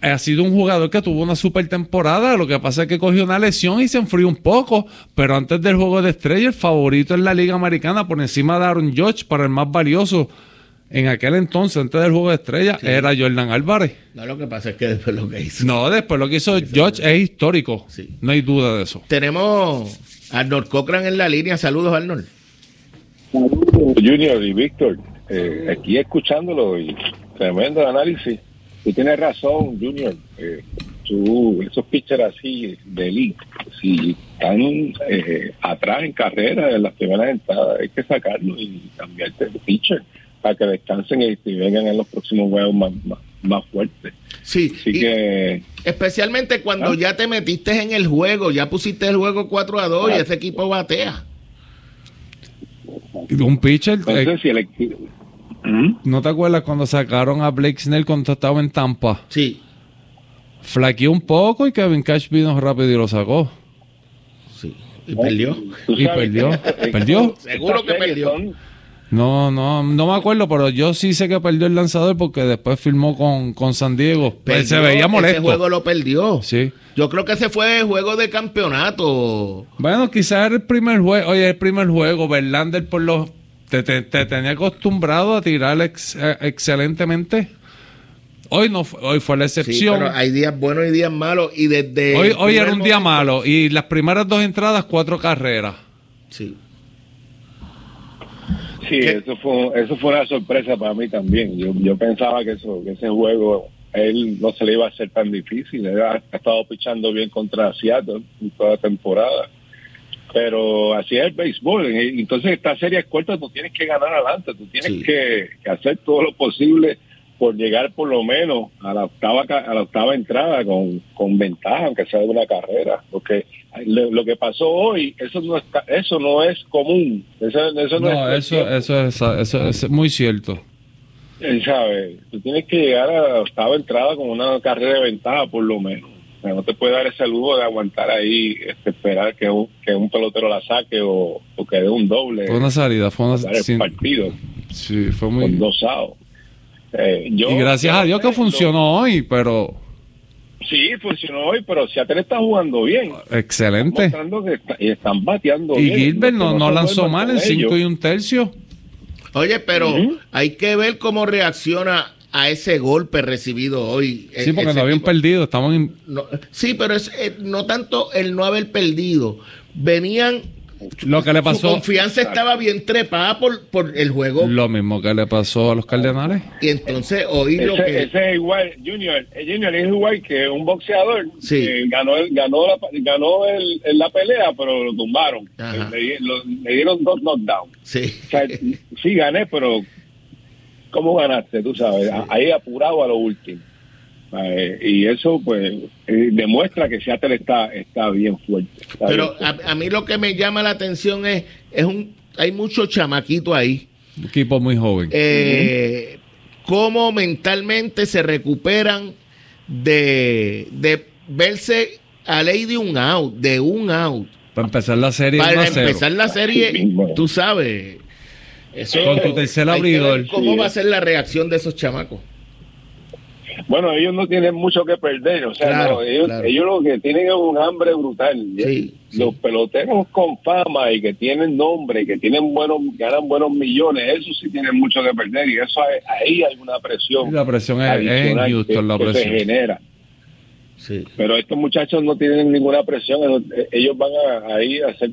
Speaker 5: ha sido un jugador que tuvo una super temporada. Lo que pasa es que cogió una lesión y se enfrió un poco. Pero antes del juego de estrella, el favorito en la Liga Americana por encima de Aaron Judge para el más valioso en aquel entonces, antes del juego de estrella, era Jordan Álvarez.
Speaker 4: No, lo que pasa es que después lo que hizo.
Speaker 5: No, después lo que hizo Judge es histórico.
Speaker 4: Sí.
Speaker 5: No hay duda de eso.
Speaker 4: Tenemos a Arnold Cochran en la línea. Saludos, Arnold.
Speaker 8: Junior y Víctor, eh, aquí escuchándolo y tremendo análisis. Tú tienes razón, Junior. Eh, tú, esos pitchers así de elite, si están eh, atrás en carrera en las primeras entradas, hay que sacarlos y cambiarte de pitcher para que descansen y, y vengan en los próximos juegos más, más, más fuertes.
Speaker 4: Sí,
Speaker 8: Así
Speaker 4: y
Speaker 8: que
Speaker 4: especialmente cuando
Speaker 8: ¿Ah?
Speaker 4: ya te metiste en el juego, ya pusiste el juego 4 a 2 y
Speaker 8: Ah.
Speaker 4: ese equipo batea.
Speaker 5: Un pitcher. eh,
Speaker 8: entonces si el equipo... ¿Mm?
Speaker 5: ¿No te acuerdas cuando sacaron a Blake Snell cuando estaba en Tampa?
Speaker 4: Sí,
Speaker 5: Flaqueó un poco y Kevin Cash vino rápido y lo sacó.
Speaker 4: sí. Y perdió.
Speaker 5: Y perdió. *laughs* ¿Perdió?
Speaker 4: Seguro que perdió.
Speaker 5: No, no, no me acuerdo, pero yo sí sé que perdió el lanzador porque después firmó con, con San Diego. Pues se
Speaker 4: Perdió,
Speaker 5: veía
Speaker 4: Ese
Speaker 5: molesto.
Speaker 4: juego lo perdió.
Speaker 5: Sí.
Speaker 4: Yo creo que ese fue el juego de campeonato.
Speaker 5: Bueno, quizás era el primer juego. Oye, el primer juego. Verlander por los. Te, te- te tenía acostumbrado a tirar ex- eh, excelentemente. Hoy no fue, hoy fue la
Speaker 4: Sí,
Speaker 5: excepción.
Speaker 4: pero hay días buenos y días malos. Y desde.
Speaker 5: hoy hoy era un día
Speaker 4: momento-
Speaker 5: malo. Y las primeras dos entradas, cuatro carreras.
Speaker 4: Sí.
Speaker 8: Sí, eso fue, eso fue una sorpresa para mí también. Yo, yo pensaba que, eso, que ese juego él no se le iba a hacer tan difícil. Él ha, ha estado pichando bien contra Seattle en toda la temporada. Pero así es el béisbol. Entonces, esta serie es corta, tú tienes que ganar adelante, tú tienes
Speaker 4: Sí.
Speaker 8: que, que hacer todo lo posible por llegar por lo menos a la octava a la octava entrada con, con ventaja, aunque sea de una carrera. Porque lo, lo que pasó hoy, eso no es, eso no es común. Eso, eso no,
Speaker 5: No,
Speaker 8: es
Speaker 5: eso, eso, es, eso es muy cierto.
Speaker 8: él sabe, tú tienes que llegar a la octava entrada con una carrera de ventaja por lo menos. O sea, no te puede dar ese lujo de aguantar ahí, este, esperar que un, que un pelotero la saque o, o que dé un doble.
Speaker 5: Fue una salida, fue una sin-
Speaker 8: partido
Speaker 5: sí, fue muy
Speaker 8: dos outs. Eh, yo-
Speaker 5: y gracias a Dios que funcionó hoy, pero
Speaker 8: Sí, funcionó hoy, pero Seattle está jugando bien.
Speaker 5: excelente.
Speaker 8: Mostrando que está- y están bateando
Speaker 5: Y
Speaker 8: bien.
Speaker 5: Gilbert no, no lanzó mal en
Speaker 8: con
Speaker 5: 5
Speaker 8: ellos.
Speaker 5: y un tercio.
Speaker 4: Oye, pero hay que ver cómo reacciona a ese golpe recibido hoy.
Speaker 5: Sí,
Speaker 4: E-
Speaker 5: porque no habían perdido, estaban en-
Speaker 4: No, sí, pero es eh, no tanto el no haber perdido. Venían.
Speaker 5: Lo que le
Speaker 4: Su
Speaker 5: pasó,
Speaker 4: confianza estaba bien trepada por, por el juego.
Speaker 5: lo mismo que le pasó a los Cardenales.
Speaker 4: Y entonces hoy lo que.
Speaker 8: ese es igual, Junior, eh, Junior es igual que un boxeador
Speaker 4: Sí.
Speaker 8: que ganó el, ganó la, ganó el, el- la pelea, pero lo tumbaron. Le, lo- le dieron dos knockdowns.
Speaker 4: Sí.
Speaker 8: O sea, sí gané, pero ¿cómo ganaste? Tú sabes, ahí apurado a lo último. Eh, y eso pues eh, demuestra que Seattle está, está bien fuerte. está
Speaker 4: Pero
Speaker 8: bien
Speaker 4: a, a mí lo que me llama la atención es, es un, hay mucho chamaquito ahí.
Speaker 5: Un equipo muy joven.
Speaker 4: Eh, Cómo mentalmente se recuperan de, de verse a ley de un out, de un out.
Speaker 5: Para empezar la serie
Speaker 4: Para
Speaker 5: 1 a 0.
Speaker 4: empezar la serie, tú sabes. Eso,
Speaker 5: Con tu tercer abridor.
Speaker 4: ¿Cómo va a ser la reacción de esos chamacos?
Speaker 8: Bueno, ellos no tienen mucho que perder, o sea,
Speaker 4: Claro,
Speaker 8: no, ellos,
Speaker 4: claro.
Speaker 8: ellos lo que tienen es un hambre brutal.
Speaker 4: Sí,
Speaker 8: Los peloteros con fama y que tienen nombre, y que tienen buenos, ganan buenos millones, eso sí tienen mucho que perder y eso hay- ahí hay una presión.
Speaker 5: La presión es, en
Speaker 8: adicional
Speaker 5: Houston,
Speaker 8: que-
Speaker 5: la
Speaker 8: que se
Speaker 5: presión.
Speaker 8: genera.
Speaker 4: Sí.
Speaker 8: Pero estos muchachos no tienen ninguna presión, ellos- ellos van a, ahí a, hacer-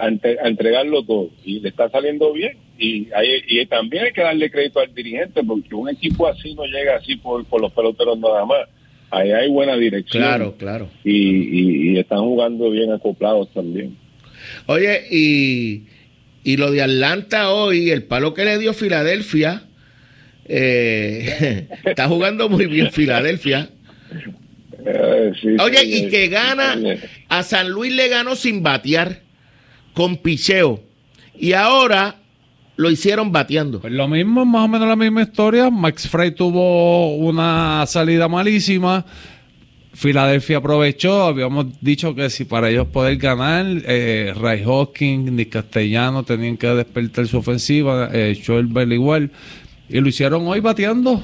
Speaker 8: a a entregarlo todo y le está saliendo bien. Y, hay- y también hay que darle crédito al dirigente porque un equipo así no llega así por, por los peloteros nada más. Ahí hay buena dirección
Speaker 4: Claro, claro.
Speaker 8: y, y- y están jugando bien acoplados también.
Speaker 4: Oye, y, y lo de Atlanta hoy, el palo que le dio Filadelfia, eh, *laughs* está jugando muy bien Filadelfia.
Speaker 8: Eh, sí,
Speaker 4: Oye,
Speaker 8: sí,
Speaker 4: y que
Speaker 8: sí,
Speaker 4: gana,
Speaker 8: sí.
Speaker 4: a San Luis le ganó sin batear, con picheo. Y ahora lo hicieron bateando.
Speaker 5: Pues lo mismo, más o menos la misma historia. Max Frey tuvo una salida malísima. Filadelfia aprovechó. Habíamos dicho que si para ellos poder ganar, eh, Ray Hawkins ni Castellano tenían que despertar su ofensiva. Eh, Schwarber igual. Y lo hicieron hoy bateando.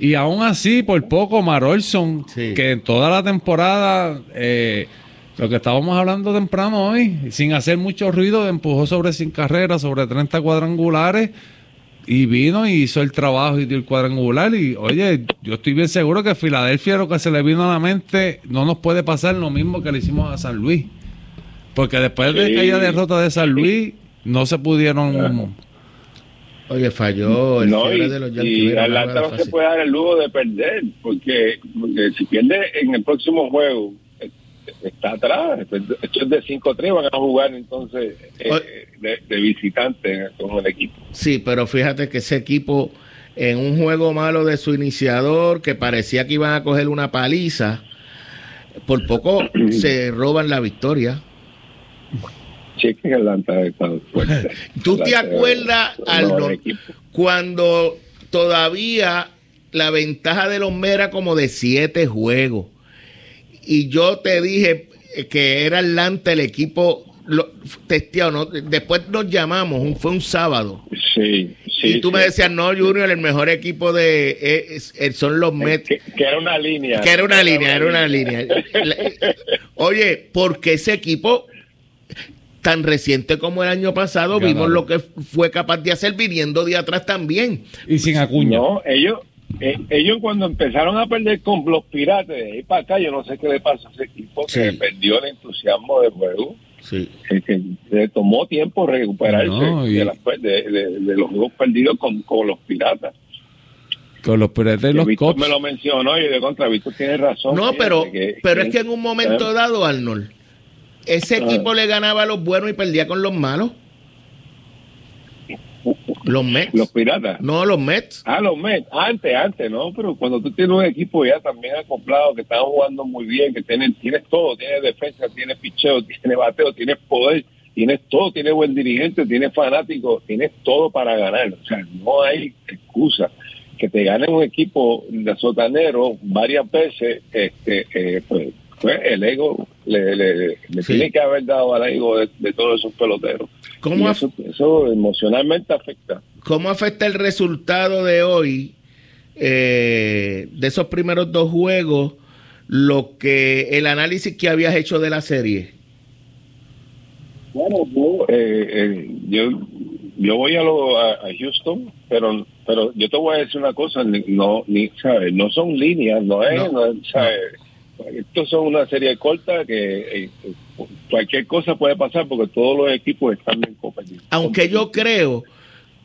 Speaker 5: Y aún así, por poco, Marolson,
Speaker 4: Sí.
Speaker 5: que en toda la temporada, eh, lo que estábamos hablando temprano hoy, sin hacer mucho ruido, empujó sobre 100 carreras, sobre 30 cuadrangulares, y vino y hizo el trabajo y dio el cuadrangular. Y oye, yo estoy bien seguro que Filadelfia lo que se le vino a la mente no nos puede pasar lo mismo que le hicimos a San Luis. Porque después de
Speaker 8: Sí.
Speaker 5: aquella derrota de San Luis, no se pudieron.
Speaker 4: Oye, falló el
Speaker 8: No, y,
Speaker 4: de los Yankees.
Speaker 8: y Atlanta no se puede dar el lujo de perder, porque, porque si pierde en el próximo juego, eh, está atrás. Esto es de 5-3, van a jugar entonces eh, de, de visitante con el equipo.
Speaker 4: Sí, pero fíjate que ese equipo, en un juego malo de su iniciador, que parecía que iban a coger una paliza, por poco *clears throat* se roban la victoria.
Speaker 8: Sí, que Atlanta está fuerte. *laughs*
Speaker 4: ¿Tú te acuerdas
Speaker 8: es un
Speaker 4: al
Speaker 8: mejor
Speaker 4: no-
Speaker 8: equipo.
Speaker 4: cuando todavía la ventaja de los era como de siete juegos? Y yo te dije que era Atlanta el equipo lo, testeado. ¿no? Después nos llamamos, un- fue un sábado.
Speaker 8: Sí, sí.
Speaker 4: y tú me decías, no, Junior, el mejor equipo de eh, es- eh, son los Mets.
Speaker 8: que, que era una línea.
Speaker 4: Que era una línea, era una línea. La- Oye, porque ese equipo tan reciente como el año pasado vimos lo que fue capaz de hacer viniendo de atrás también.
Speaker 5: Y sin acuña.
Speaker 8: No, ellos, eh, ellos cuando empezaron a perder con los piratas de ahí para acá, yo no sé qué le pasó a ese equipo que
Speaker 4: Sí.
Speaker 8: perdió el entusiasmo del juego.
Speaker 4: Sí.
Speaker 8: que, que le tomó tiempo recuperarse
Speaker 5: No, y-
Speaker 8: de, las- de- de- de los juegos perdidos con, con los piratas.
Speaker 5: Con los piratas y los
Speaker 8: Víctor
Speaker 5: cops.
Speaker 8: me lo mencionó y de contra Víctor tiene razón.
Speaker 4: No, pero,
Speaker 8: que-
Speaker 4: pero
Speaker 8: que-
Speaker 4: es que en un momento
Speaker 8: ¿eh?
Speaker 4: dado, Arnold, ese equipo le ganaba a los buenos y perdía con los malos. Los Mets.
Speaker 8: Los piratas.
Speaker 4: No, los Mets.
Speaker 8: Ah, los Mets. Antes, antes, ¿no? Pero cuando tú tienes un equipo ya también acoplado, que están jugando muy bien, que tienen, tienes todo, tienes defensa, tienes picheo, *laughs* tienes bateo, tienes poder, tienes todo, tienes buen dirigente, tienes fanáticos, tienes todo para ganar. O sea, no hay excusa. Que te gane un equipo de sotanero varias veces, este, eh, pues, pues el ego le, le- le
Speaker 4: Sí.
Speaker 8: tiene que haber dado al ego de, de todos esos peloteros.
Speaker 4: ¿Cómo
Speaker 8: Y eso, eso emocionalmente afecta.
Speaker 4: ¿Cómo afecta el resultado de hoy, eh, de esos primeros dos juegos, lo que el análisis que habías hecho de la serie?
Speaker 8: Bueno, yo, eh, eh, yo, yo voy a, lo, a, a Houston, pero pero yo te voy a decir una cosa, no ni sabes, no son líneas, no es,
Speaker 4: No.
Speaker 8: no, es, ¿sabes? Estos son una serie corta que eh, cualquier cosa puede pasar porque todos los equipos están bien competitivos.
Speaker 4: Aunque yo creo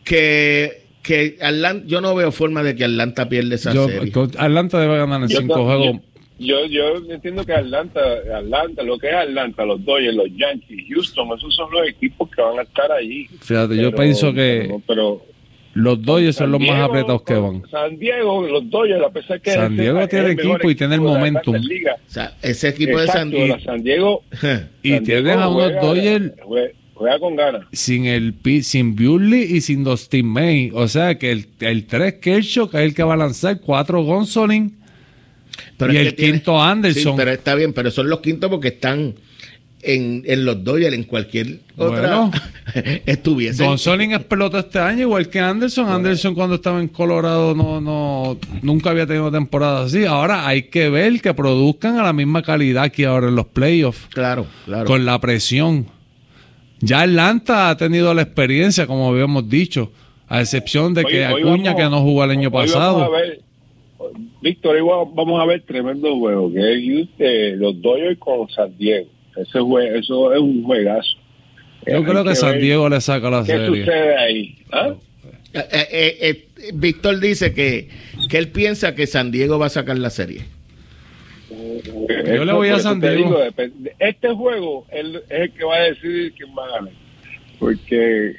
Speaker 4: que, que Atlanta, yo no veo forma de que Atlanta pierda esa
Speaker 5: Yo-
Speaker 4: serie.
Speaker 5: Atlanta debe ganar en
Speaker 8: Yo
Speaker 5: cinco juegos.
Speaker 8: Yo, yo entiendo que Atlanta, Atlanta, lo que es Atlanta, los Dodgers, los Yankees, Houston, esos son los equipos que van a estar allí.
Speaker 5: Fíjate, yo pienso que
Speaker 8: pero- pero
Speaker 5: los Dodgers son los más apretados que van.
Speaker 8: San Diego, los Dodgers, a pesar que
Speaker 5: San Diego
Speaker 8: es
Speaker 5: tiene
Speaker 8: el
Speaker 5: equipo y tiene el momentum.
Speaker 4: O sea, ese equipo de San
Speaker 8: Diego. *laughs*
Speaker 5: Y
Speaker 8: San
Speaker 5: tienes a unos Dodgers
Speaker 8: Juega, juega con ganas.
Speaker 5: sin el sin Bewley y sin Dustin May. O sea que el, el 3 Kershaw, que es el que va a lanzar, 4 Gonsolin
Speaker 4: Pero
Speaker 5: y el
Speaker 4: tiene-
Speaker 5: quinto Anderson.
Speaker 4: Sí, pero está bien, pero son los quintos porque están en, en los Dodgers, en cualquier otra
Speaker 5: Bueno. *laughs*
Speaker 4: estuviese.
Speaker 5: Gonsolin es pelota este año, igual que Anderson. Anderson cuando estaba en Colorado no, no, nunca había tenido temporada así. Ahora hay que ver que produzcan a la misma calidad que ahora en los playoffs.
Speaker 4: Claro, claro.
Speaker 5: Con la presión. Ya Atlanta ha tenido la experiencia, como habíamos dicho, a excepción de que
Speaker 8: Hoy- hoy
Speaker 5: Acuña,
Speaker 8: vamos-
Speaker 5: que no jugó el año
Speaker 8: hoy vamos
Speaker 5: pasado.
Speaker 8: a ver- Víctor, hoy vamos a ver tremendo juego, que es Houston, los Dodgers con San Diego. Ese jue- eso es un juegazo.
Speaker 5: Yo creo que San
Speaker 8: ver
Speaker 5: Diego le saca la
Speaker 8: ¿Qué
Speaker 5: serie.
Speaker 8: sucede ahí? ¿Ah?
Speaker 4: Eh, eh, eh, eh, Víctor dice que, que él piensa que San Diego va a sacar la serie.
Speaker 5: Yo le voy a San Diego.
Speaker 8: digo, este juego él es el que va a decidir quién va a ganar. Porque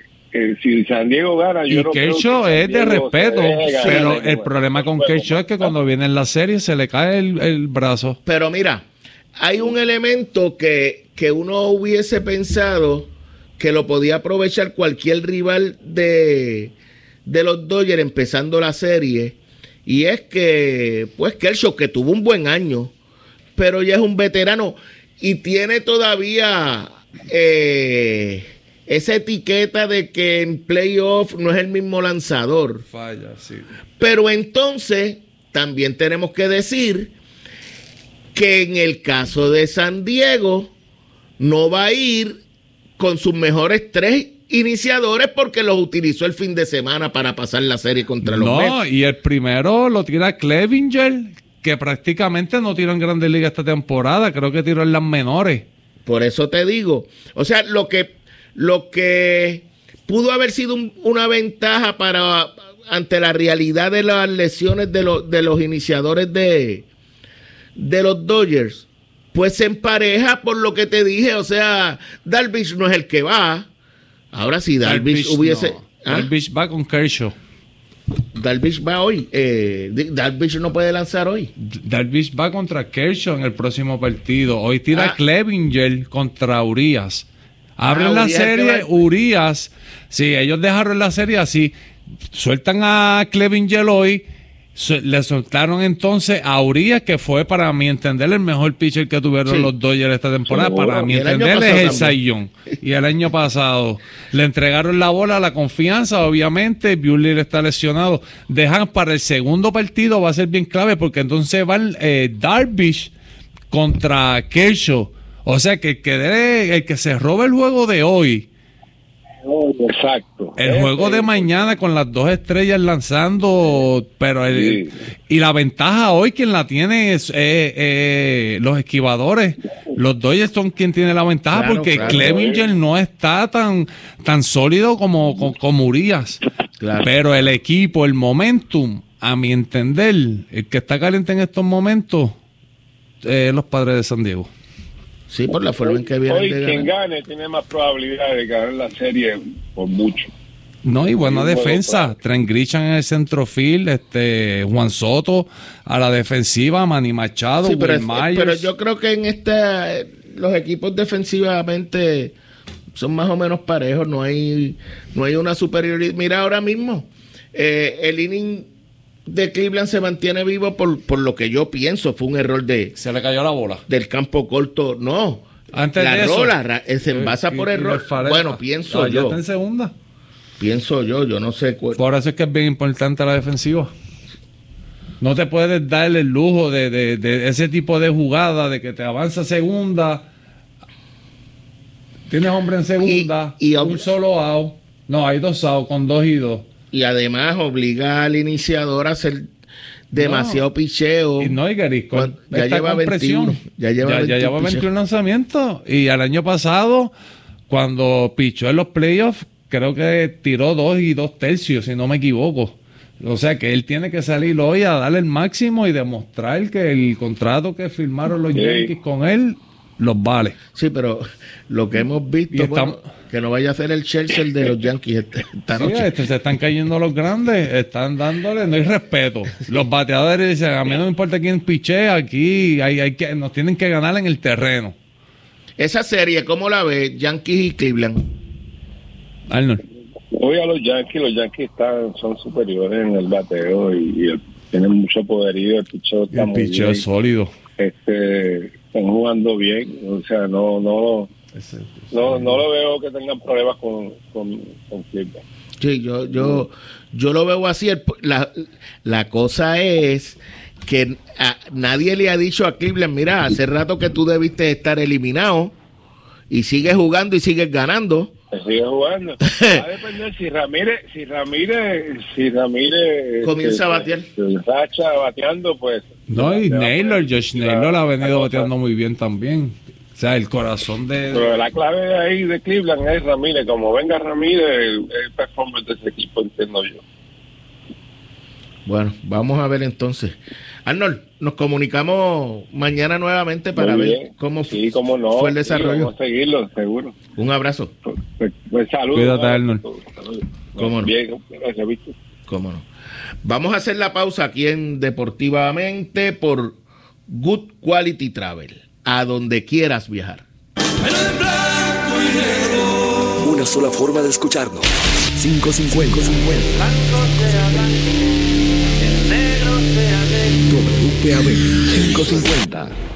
Speaker 8: si San Diego gana, yo
Speaker 5: Y
Speaker 8: no creo que
Speaker 5: Kershaw es de respeto, pero el problema con Kershaw es que cuando viene en la serie se le cae el, el brazo.
Speaker 4: Pero mira, hay un elemento que, que uno hubiese pensado que lo podía aprovechar cualquier rival de, de los Dodgers empezando la serie. Y es que, pues, Kershaw, que tuvo un buen año, pero ya es un veterano y tiene todavía eh, esa etiqueta de que en playoff no es el mismo lanzador.
Speaker 5: Falla, sí.
Speaker 4: Pero entonces también tenemos que decir que en el caso de San Diego no va a ir con sus mejores tres iniciadores porque los utilizó el fin de semana para pasar la serie contra los
Speaker 5: No,
Speaker 4: Mets.
Speaker 5: y el primero lo tira Clevinger, que prácticamente no tiró en Grandes Ligas esta temporada, creo que tiró en las menores.
Speaker 4: Por eso te digo, o sea, lo que lo que pudo haber sido un- una ventaja para ante la realidad de las lesiones de los de los iniciadores de de los Dodgers, pues se empareja por lo que te dije, o sea, Darvish no es el que va. Ahora si Darvish, hubiese
Speaker 5: no.
Speaker 4: ¿Ah?
Speaker 5: Darvish va con Kershaw.
Speaker 4: Darvish va hoy, eh, Darvish no puede lanzar hoy.
Speaker 5: Darvish va contra Kershaw en el próximo partido. Hoy tira
Speaker 4: Ah.
Speaker 5: Clevinger contra Urias. Abren
Speaker 4: Ah,
Speaker 5: la
Speaker 4: Urias
Speaker 5: serie, Urias. Sí, ellos dejaron la serie así. Sueltan a Clevinger hoy. Le soltaron entonces a Urias, que fue para mi entender el mejor pitcher que tuvieron
Speaker 4: Sí.
Speaker 5: los Dodgers esta temporada.
Speaker 4: Seguro.
Speaker 5: Para mi entender es el Young. Y el año pasado le entregaron la bola, la confianza, obviamente. Buehler está lesionado. Dejan para el segundo partido, va a ser bien clave porque entonces van eh, Darvish contra Kershaw. O sea que el que, el que se robe el juego de hoy
Speaker 8: Exacto.
Speaker 5: El juego de mañana con las dos estrellas lanzando, pero el- y la ventaja hoy quien la tiene es eh, eh, los esquivadores. Los Dodgers son quien tiene la ventaja
Speaker 4: Claro,
Speaker 5: porque
Speaker 4: claro.
Speaker 5: Clevinger no está tan, tan sólido como, como, como Urias.
Speaker 4: Claro.
Speaker 5: Pero el equipo, el momentum, a mi entender, el que está caliente en estos momentos, eh, los padres de San Diego.
Speaker 4: Sí, por la forma en que vienen
Speaker 8: Hoy
Speaker 4: de
Speaker 8: quien
Speaker 4: ganar.
Speaker 8: gane tiene más probabilidad de ganar la serie por mucho.
Speaker 5: No, y buena
Speaker 8: Sí,
Speaker 5: defensa.
Speaker 8: claro.
Speaker 5: Trent Grisham en el centrofield, este, Juan Soto a la defensiva, Manny Machado,
Speaker 4: Sí, pero, es-
Speaker 5: Myers.
Speaker 4: pero yo creo que en esta los equipos defensivamente son más o menos parejos, no hay no hay una superioridad. Mira ahora mismo eh, el inning de Cleveland se mantiene vivo por, por lo que yo pienso fue un error de
Speaker 5: Se le cayó la bola.
Speaker 4: del campo corto, no.
Speaker 5: Antes
Speaker 4: la
Speaker 5: de eso.
Speaker 4: rola ra- eh, se envasa
Speaker 5: Y-
Speaker 4: por error. Bueno, pienso
Speaker 5: Ah,
Speaker 4: yo,
Speaker 5: está en segunda.
Speaker 4: pienso yo, yo no sé cuál.
Speaker 5: Por eso es que es bien importante la defensiva. No te puedes dar el lujo de, de- de ese tipo de jugada, de que te avanza segunda. Tienes hombre en segunda,
Speaker 4: Y- y-
Speaker 5: un solo out. No, hay dos outs con dos y dos.
Speaker 4: Y además obliga al iniciador a hacer demasiado picheo.
Speaker 5: Y no, y Gary, con-
Speaker 4: ya lleva
Speaker 5: con
Speaker 4: 21,
Speaker 5: presión.
Speaker 4: ya lleva 21
Speaker 5: lleva
Speaker 4: picheos.
Speaker 5: 21 lanzamientos. Y el año pasado, cuando pichó en los playoffs, creo que tiró dos y dos tercios, si no me equivoco. O sea que él tiene que salir hoy a darle el máximo y demostrar que el contrato que firmaron los
Speaker 8: Sí.
Speaker 5: Yankees con él los vale.
Speaker 4: Sí, pero lo que hemos visto,
Speaker 5: estamos-
Speaker 4: bueno, que no vaya a ser el Chelsea el de los Yankees este- esta
Speaker 5: Sí,
Speaker 4: noche.
Speaker 5: este, se están cayendo los grandes, están dándole, no hay respeto. Los bateadores dicen, a mí no me importa quién piche, aquí hay, hay que, nos tienen que ganar en el terreno.
Speaker 4: Esa serie, ¿cómo la ves? Yankees y Cleveland.
Speaker 5: Arnold.
Speaker 8: Hoy a los Yankees, los Yankees están, son superiores en el bateo y, y el- tienen mucho poderío, el picheo está
Speaker 5: El
Speaker 8: muy
Speaker 5: picheo
Speaker 8: bien.
Speaker 5: es sólido.
Speaker 8: este, están jugando bien, o sea, no, no, no, no lo veo que tengan problemas con, con, con.
Speaker 4: Sí, yo, yo, yo lo veo así. El- la, la cosa es que a- nadie le ha dicho a Cleveland, mira, hace rato que tú debiste estar eliminado y sigues jugando y sigues ganando.
Speaker 8: Se sigue jugando. *laughs* Va a depender si Ramírez, si Ramírez, si Ramírez
Speaker 4: Comienza a
Speaker 8: este,
Speaker 4: batear.
Speaker 8: racha bateando, pues.
Speaker 5: No, y Naylor, Josh
Speaker 8: la-
Speaker 5: Naylor ha venido bateando muy bien también. O sea, el corazón de...
Speaker 8: Pero la clave de ahí de Cleveland es Ramírez. Como venga Ramírez, el, el performance de ese equipo, entiendo yo.
Speaker 4: Bueno, vamos a ver entonces. Arnold, nos comunicamos mañana nuevamente para ver cómo
Speaker 8: Sí, cómo no.
Speaker 4: fue el
Speaker 8: Sí,
Speaker 4: desarrollo.
Speaker 8: vamos a seguirlo, seguro.
Speaker 4: Un abrazo.
Speaker 8: Pues, pues, pues, saludos.
Speaker 5: Cuídate, Arnold.
Speaker 8: Saludos.
Speaker 4: Cómo no.
Speaker 8: Bien, gracias, Víctor.
Speaker 4: Cómo no. Vamos a hacer la pausa aquí en Deportivamente por Good Quality Travel. A donde quieras viajar.
Speaker 1: Una sola forma de escucharnos. 550. WPAB 550.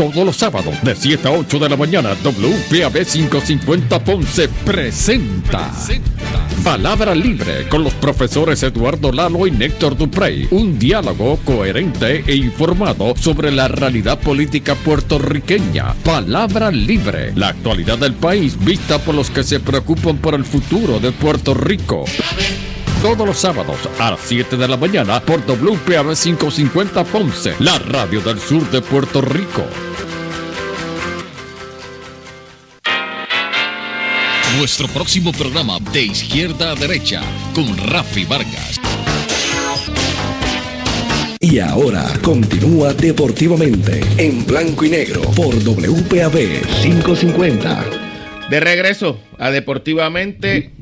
Speaker 9: Todos los sábados de 7 a 8 de la mañana, WPAB 550 Ponce presenta. Palabra Libre con los profesores Eduardo Lalo y Néctor Duprey. Un diálogo coherente e informado sobre la realidad política puertorriqueña. Palabra Libre. La actualidad del país vista por los que se preocupan por el futuro de Puerto Rico. Todos los sábados a las 7 de la mañana por WPAB 550 Ponce, la radio del sur de Puerto Rico.
Speaker 10: Nuestro próximo programa de izquierda a derecha con Rafi Vargas.
Speaker 1: Y ahora continúa deportivamente en blanco y negro por WPAB 550.
Speaker 4: De regreso a Deportivamente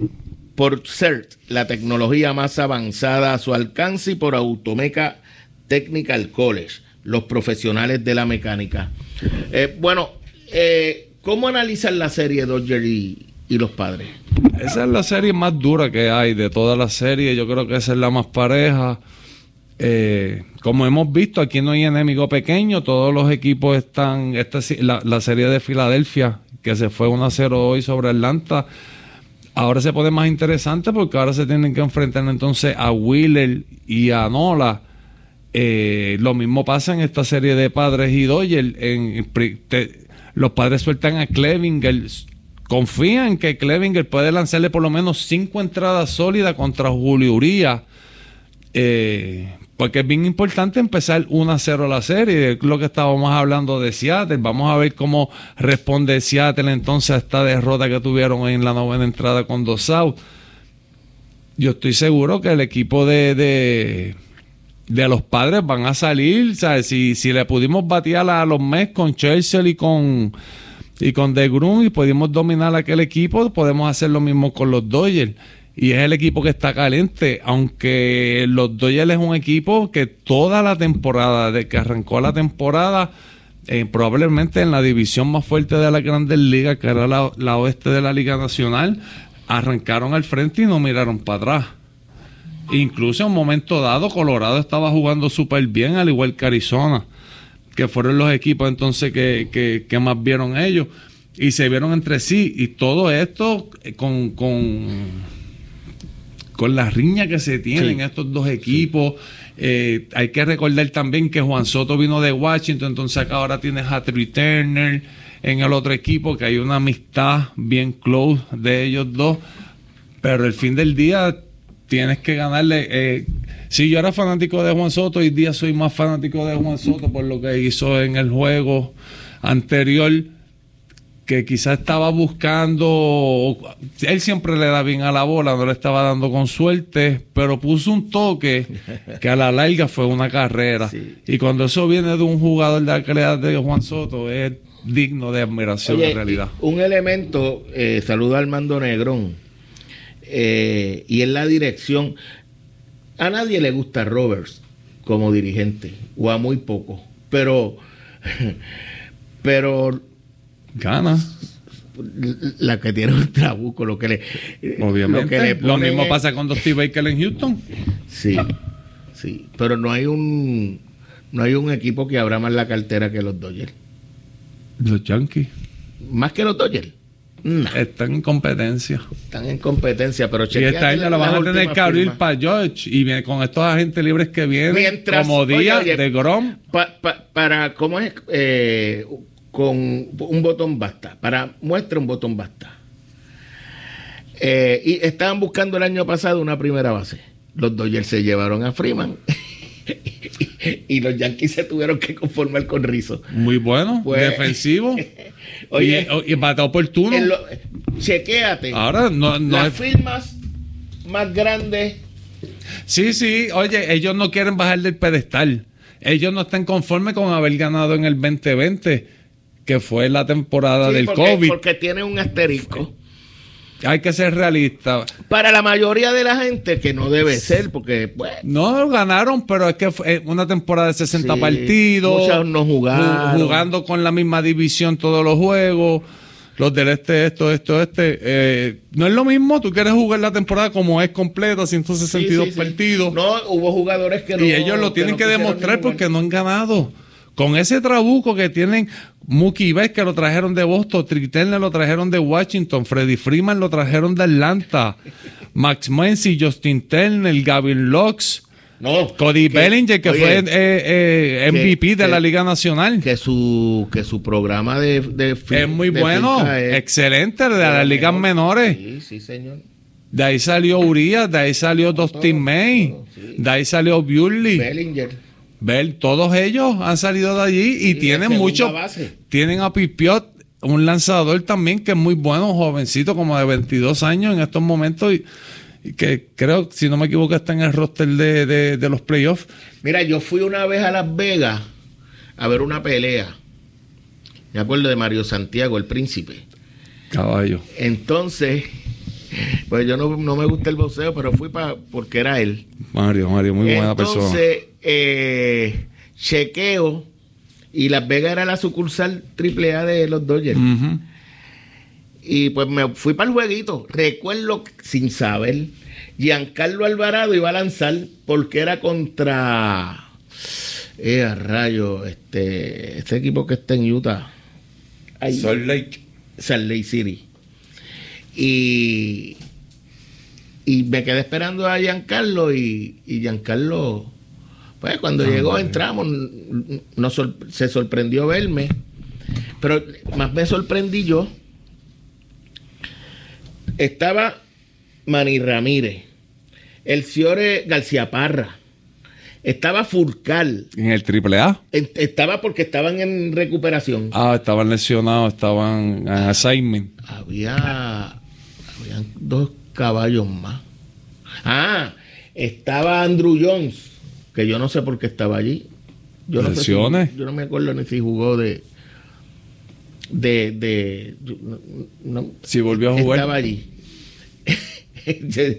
Speaker 4: por CERT, la tecnología más avanzada a su alcance y por Automeca Technical College, los profesionales de la mecánica. Eh, bueno, eh, ¿cómo analizan la serie Dodger y, los padres?
Speaker 5: Esa es la serie más dura que hay de toda la serie. Yo creo que esa es la más pareja. Eh, como hemos visto, aquí no hay enemigo pequeño. Todos los equipos están. Esta, la, la serie de Filadelfia, que se fue 1-0 hoy sobre Atlanta, ahora se pone más interesante porque ahora se tienen que enfrentar entonces a Wheeler y a Nola. Eh, lo mismo pasa en esta serie de padres y Doyle. En, los padres sueltan a Clevinger. Confían que Clevinger puede lanzarle por lo menos cinco entradas sólidas contra Julio Uría. Eh, porque es bien importante empezar 1 a 0 la serie. Es lo que estábamos hablando de Seattle. Vamos a ver cómo responde Seattle entonces a esta derrota que tuvieron en la novena entrada con dos outs. Yo estoy seguro que el equipo de, de, de los padres van a salir. ¿sabes? Si, si le pudimos batear a los Mets con Churchill y con, y con De Grun y pudimos dominar aquel equipo, podemos hacer lo mismo con los Dodgers. Y es el equipo que está caliente, aunque los Dodgers es un equipo que toda la temporada, de que arrancó la temporada, eh, probablemente en la división más fuerte de la Grandes Ligas, que era la, la oeste de la Liga Nacional, arrancaron al frente y no miraron para atrás. Incluso en un momento dado, Colorado estaba jugando súper bien, al igual que Arizona, que fueron los equipos entonces que, que- que más vieron ellos. Y se vieron entre sí. Y todo esto eh, con, con, con la riña que se tienen
Speaker 4: Sí.
Speaker 5: estos dos equipos. Eh, hay que recordar también que Juan Soto vino de Washington, entonces acá ahora tienes a Turner en el otro equipo, que hay una amistad bien close de ellos dos. Pero el fin del día tienes que ganarle. eh, si yo era fanático de Juan Soto, hoy día soy más fanático de Juan Soto por lo que hizo en el juego anterior que quizás estaba buscando, él siempre le da bien a la bola, no le estaba dando con suerte, pero puso un toque que a la larga fue una carrera. Y cuando eso viene de un jugador de la calidad de Juan Soto, es digno de admiración
Speaker 4: Oye,
Speaker 5: en realidad.
Speaker 4: Un elemento, eh, saluda a Armando Negrón, eh, y es la dirección. A nadie le gusta Roberts como dirigente, o a muy poco, pero, *laughs* pero
Speaker 5: Gana.
Speaker 4: la que tiene un trabuco, lo que le.
Speaker 5: Obviamente.
Speaker 4: Lo, que le
Speaker 5: Lo
Speaker 4: ponen
Speaker 5: mismo pasa con Steve Baker en Houston.
Speaker 4: Sí, sí, pero no hay un no hay un equipo que abra más la cartera que los Dodgers.
Speaker 5: Los Yankees
Speaker 4: Más que los Dodgers. No,
Speaker 5: están en competencia.
Speaker 4: están en competencia, pero
Speaker 5: Y esta año la van a tener que abrir para George. Y con estos agentes libres que vienen,
Speaker 4: Mientras-
Speaker 5: como
Speaker 4: oye, oye,
Speaker 5: de Grom.
Speaker 4: Pa- pa- para, ¿cómo es? Eh, con un botón basta. Para muestra un botón basta. Eh, y estaban buscando el año pasado una primera base. Los Dodgers se llevaron a Freeman. *laughs* y los Yankees se tuvieron que conformar con Rizzo.
Speaker 5: Muy bueno,
Speaker 4: Pues-
Speaker 5: defensivo. *laughs*
Speaker 4: Oye,
Speaker 5: y, y bate oportuno.
Speaker 4: en lo- chequéate.
Speaker 5: Ahora no, no
Speaker 4: las
Speaker 5: hay-
Speaker 4: firmas más grandes.
Speaker 5: Sí, sí, oye, ellos no quieren bajar del pedestal. Ellos no están conformes con haber ganado en el 2020, que fue la temporada
Speaker 4: Sí,
Speaker 5: del
Speaker 4: porque,
Speaker 5: COVID.
Speaker 4: porque tiene un asterisco.
Speaker 5: Hay que ser realista.
Speaker 4: Para la mayoría de la gente, que no debe ser, porque pues,
Speaker 5: No ganaron, pero es que fue una temporada de 60
Speaker 4: Sí,
Speaker 5: partidos.
Speaker 4: muchos no jugaron.
Speaker 5: ju- Jugando con la misma división todos los juegos. Los del este, esto, esto, este. Eh, no es lo mismo. Tú quieres jugar la temporada como es completa, 162
Speaker 4: Sí, sí,
Speaker 5: partidos.
Speaker 4: No, hubo jugadores que no.
Speaker 5: y ellos lo tienen
Speaker 4: no
Speaker 5: que, demostrar porque no han ganado. Con ese trabuco que tienen Mookie Betts, que lo trajeron de Boston, Trick Turner lo trajeron de Washington, Freddy Freeman lo trajeron de Atlanta, *laughs* Max Muncy, Justin Turner, Gavin Lux,
Speaker 4: No,
Speaker 5: Cody Bellinger, que
Speaker 4: oye,
Speaker 5: fue eh, eh, MVP de
Speaker 4: que-
Speaker 5: la Liga Nacional.
Speaker 4: que su que su programa de, de
Speaker 5: es muy
Speaker 4: de
Speaker 5: bueno,
Speaker 4: es-
Speaker 5: excelente, de
Speaker 4: de
Speaker 5: las ligas menores.
Speaker 4: Sí, sí, señor.
Speaker 5: De ahí salió Urias, de ahí salió Dustin May, de ahí salió Bewley.
Speaker 4: Bellinger.
Speaker 5: Ver, todos ellos han salido de allí y
Speaker 4: Sí,
Speaker 5: tienen mucho.
Speaker 4: base.
Speaker 5: Tienen a Pipiot, un lanzador también que es muy bueno, jovencito, como de 22 años en estos momentos. Y, y que creo, si no me equivoco, está en el roster de, de- de los playoffs.
Speaker 4: Mira, yo fui una vez a Las Vegas a ver una pelea. Me acuerdo de Mario Santiago, el príncipe.
Speaker 5: Caballo.
Speaker 4: Entonces, pues yo no, no me gusta el boxeo, pero fui para porque era él.
Speaker 5: Mario, Mario, muy buena persona.
Speaker 4: Entonces, eh, chequeo y Las Vegas era la sucursal AAA de los Dodgers. Y pues me fui para el jueguito. Recuerdo sin saber, Giancarlo Alvarado iba a lanzar porque era contra. Eh, a rayo, este, este equipo que está en Utah.
Speaker 5: Salt Lake.
Speaker 4: Salt Lake City. Y, y me quedé esperando a Giancarlo y, y Giancarlo, pues cuando llegó entramos, n- nos sor- se sorprendió verme, pero más me sorprendí yo. Estaba Manny Ramírez, el Ciore García Parra, estaba Furcal,
Speaker 5: En el triple A.
Speaker 4: en- estaba porque estaban en recuperación.
Speaker 5: Ah, estaban lesionados, estaban en assignment.
Speaker 4: había habían dos caballos más. Ah, estaba Andrew Jones, que yo no sé por qué estaba allí. Yo no, sé si-
Speaker 5: Lesiones.
Speaker 4: yo no me acuerdo ni si jugó de de de no-
Speaker 5: Si volvió a jugar.
Speaker 4: estaba allí. *laughs*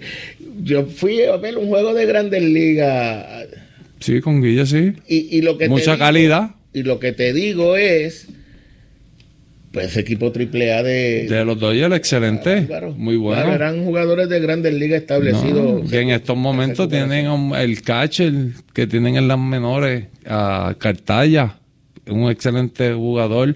Speaker 4: yo, fui a ver un juego de Grandes Ligas
Speaker 5: Sí, con Guilla sí.
Speaker 4: y, y lo que te
Speaker 5: Mucha
Speaker 4: digo-
Speaker 5: calidad.
Speaker 4: Y lo que te digo es pues ese equipo triple A de,
Speaker 5: De los Dodgers, excelente.
Speaker 4: Claro,
Speaker 5: Muy bueno.
Speaker 4: claro, eran jugadores de grandes ligas establecidos.
Speaker 5: No, que en estos momentos tienen un- el catcher que tienen en las menores a Cartaya, un excelente jugador.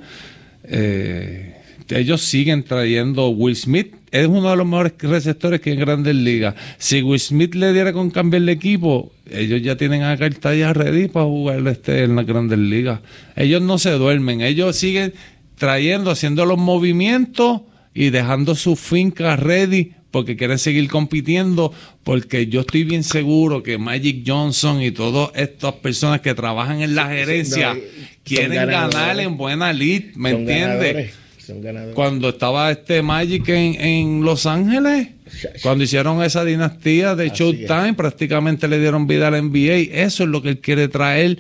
Speaker 5: Eh, ellos siguen trayendo Will Smith. Es uno de los mejores receptores que hay en grandes ligas. Si Will Smith le diera con cambiar de equipo, ellos ya tienen a Cartaya ready para jugar este en las grandes ligas. Ellos no se duermen, ellos siguen trayendo, haciendo los movimientos y dejando su finca ready porque quieren seguir compitiendo, porque yo estoy bien seguro que Magic Johnson y todas estas personas que trabajan en la gerencia
Speaker 4: no,
Speaker 5: quieren ganar en buena lead, ¿me entiendes? Cuando estaba este Magic en, en Los Ángeles, cuando hicieron esa dinastía de Showtime, prácticamente le dieron vida al NBA. Eso es lo que él quiere traer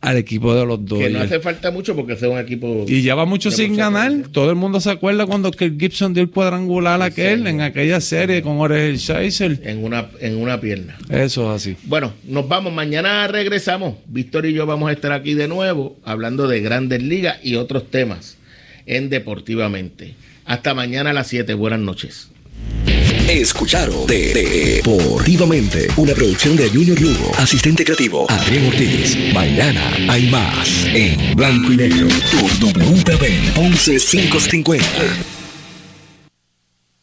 Speaker 5: al equipo de los
Speaker 4: que
Speaker 5: Dodgers.
Speaker 4: no hace falta mucho porque es un equipo.
Speaker 5: Y lleva mucho sin ganar. Todo el mundo se acuerda cuando que Gibson dio el cuadrangular aquel en aquella serie con Orel Scheisel.
Speaker 4: En una, en una pierna.
Speaker 5: Eso es así.
Speaker 4: Bueno, nos vamos. Mañana regresamos. Víctor y yo vamos a estar aquí de nuevo hablando de grandes ligas y otros temas en Deportivamente. Hasta mañana a las 7. Buenas noches.
Speaker 1: Escucharon de, de- Deportivamente, una producción de Junior Lugo, asistente creativo Adrián Ortiz. Mañana hay más en blanco y negro por WPB 11550.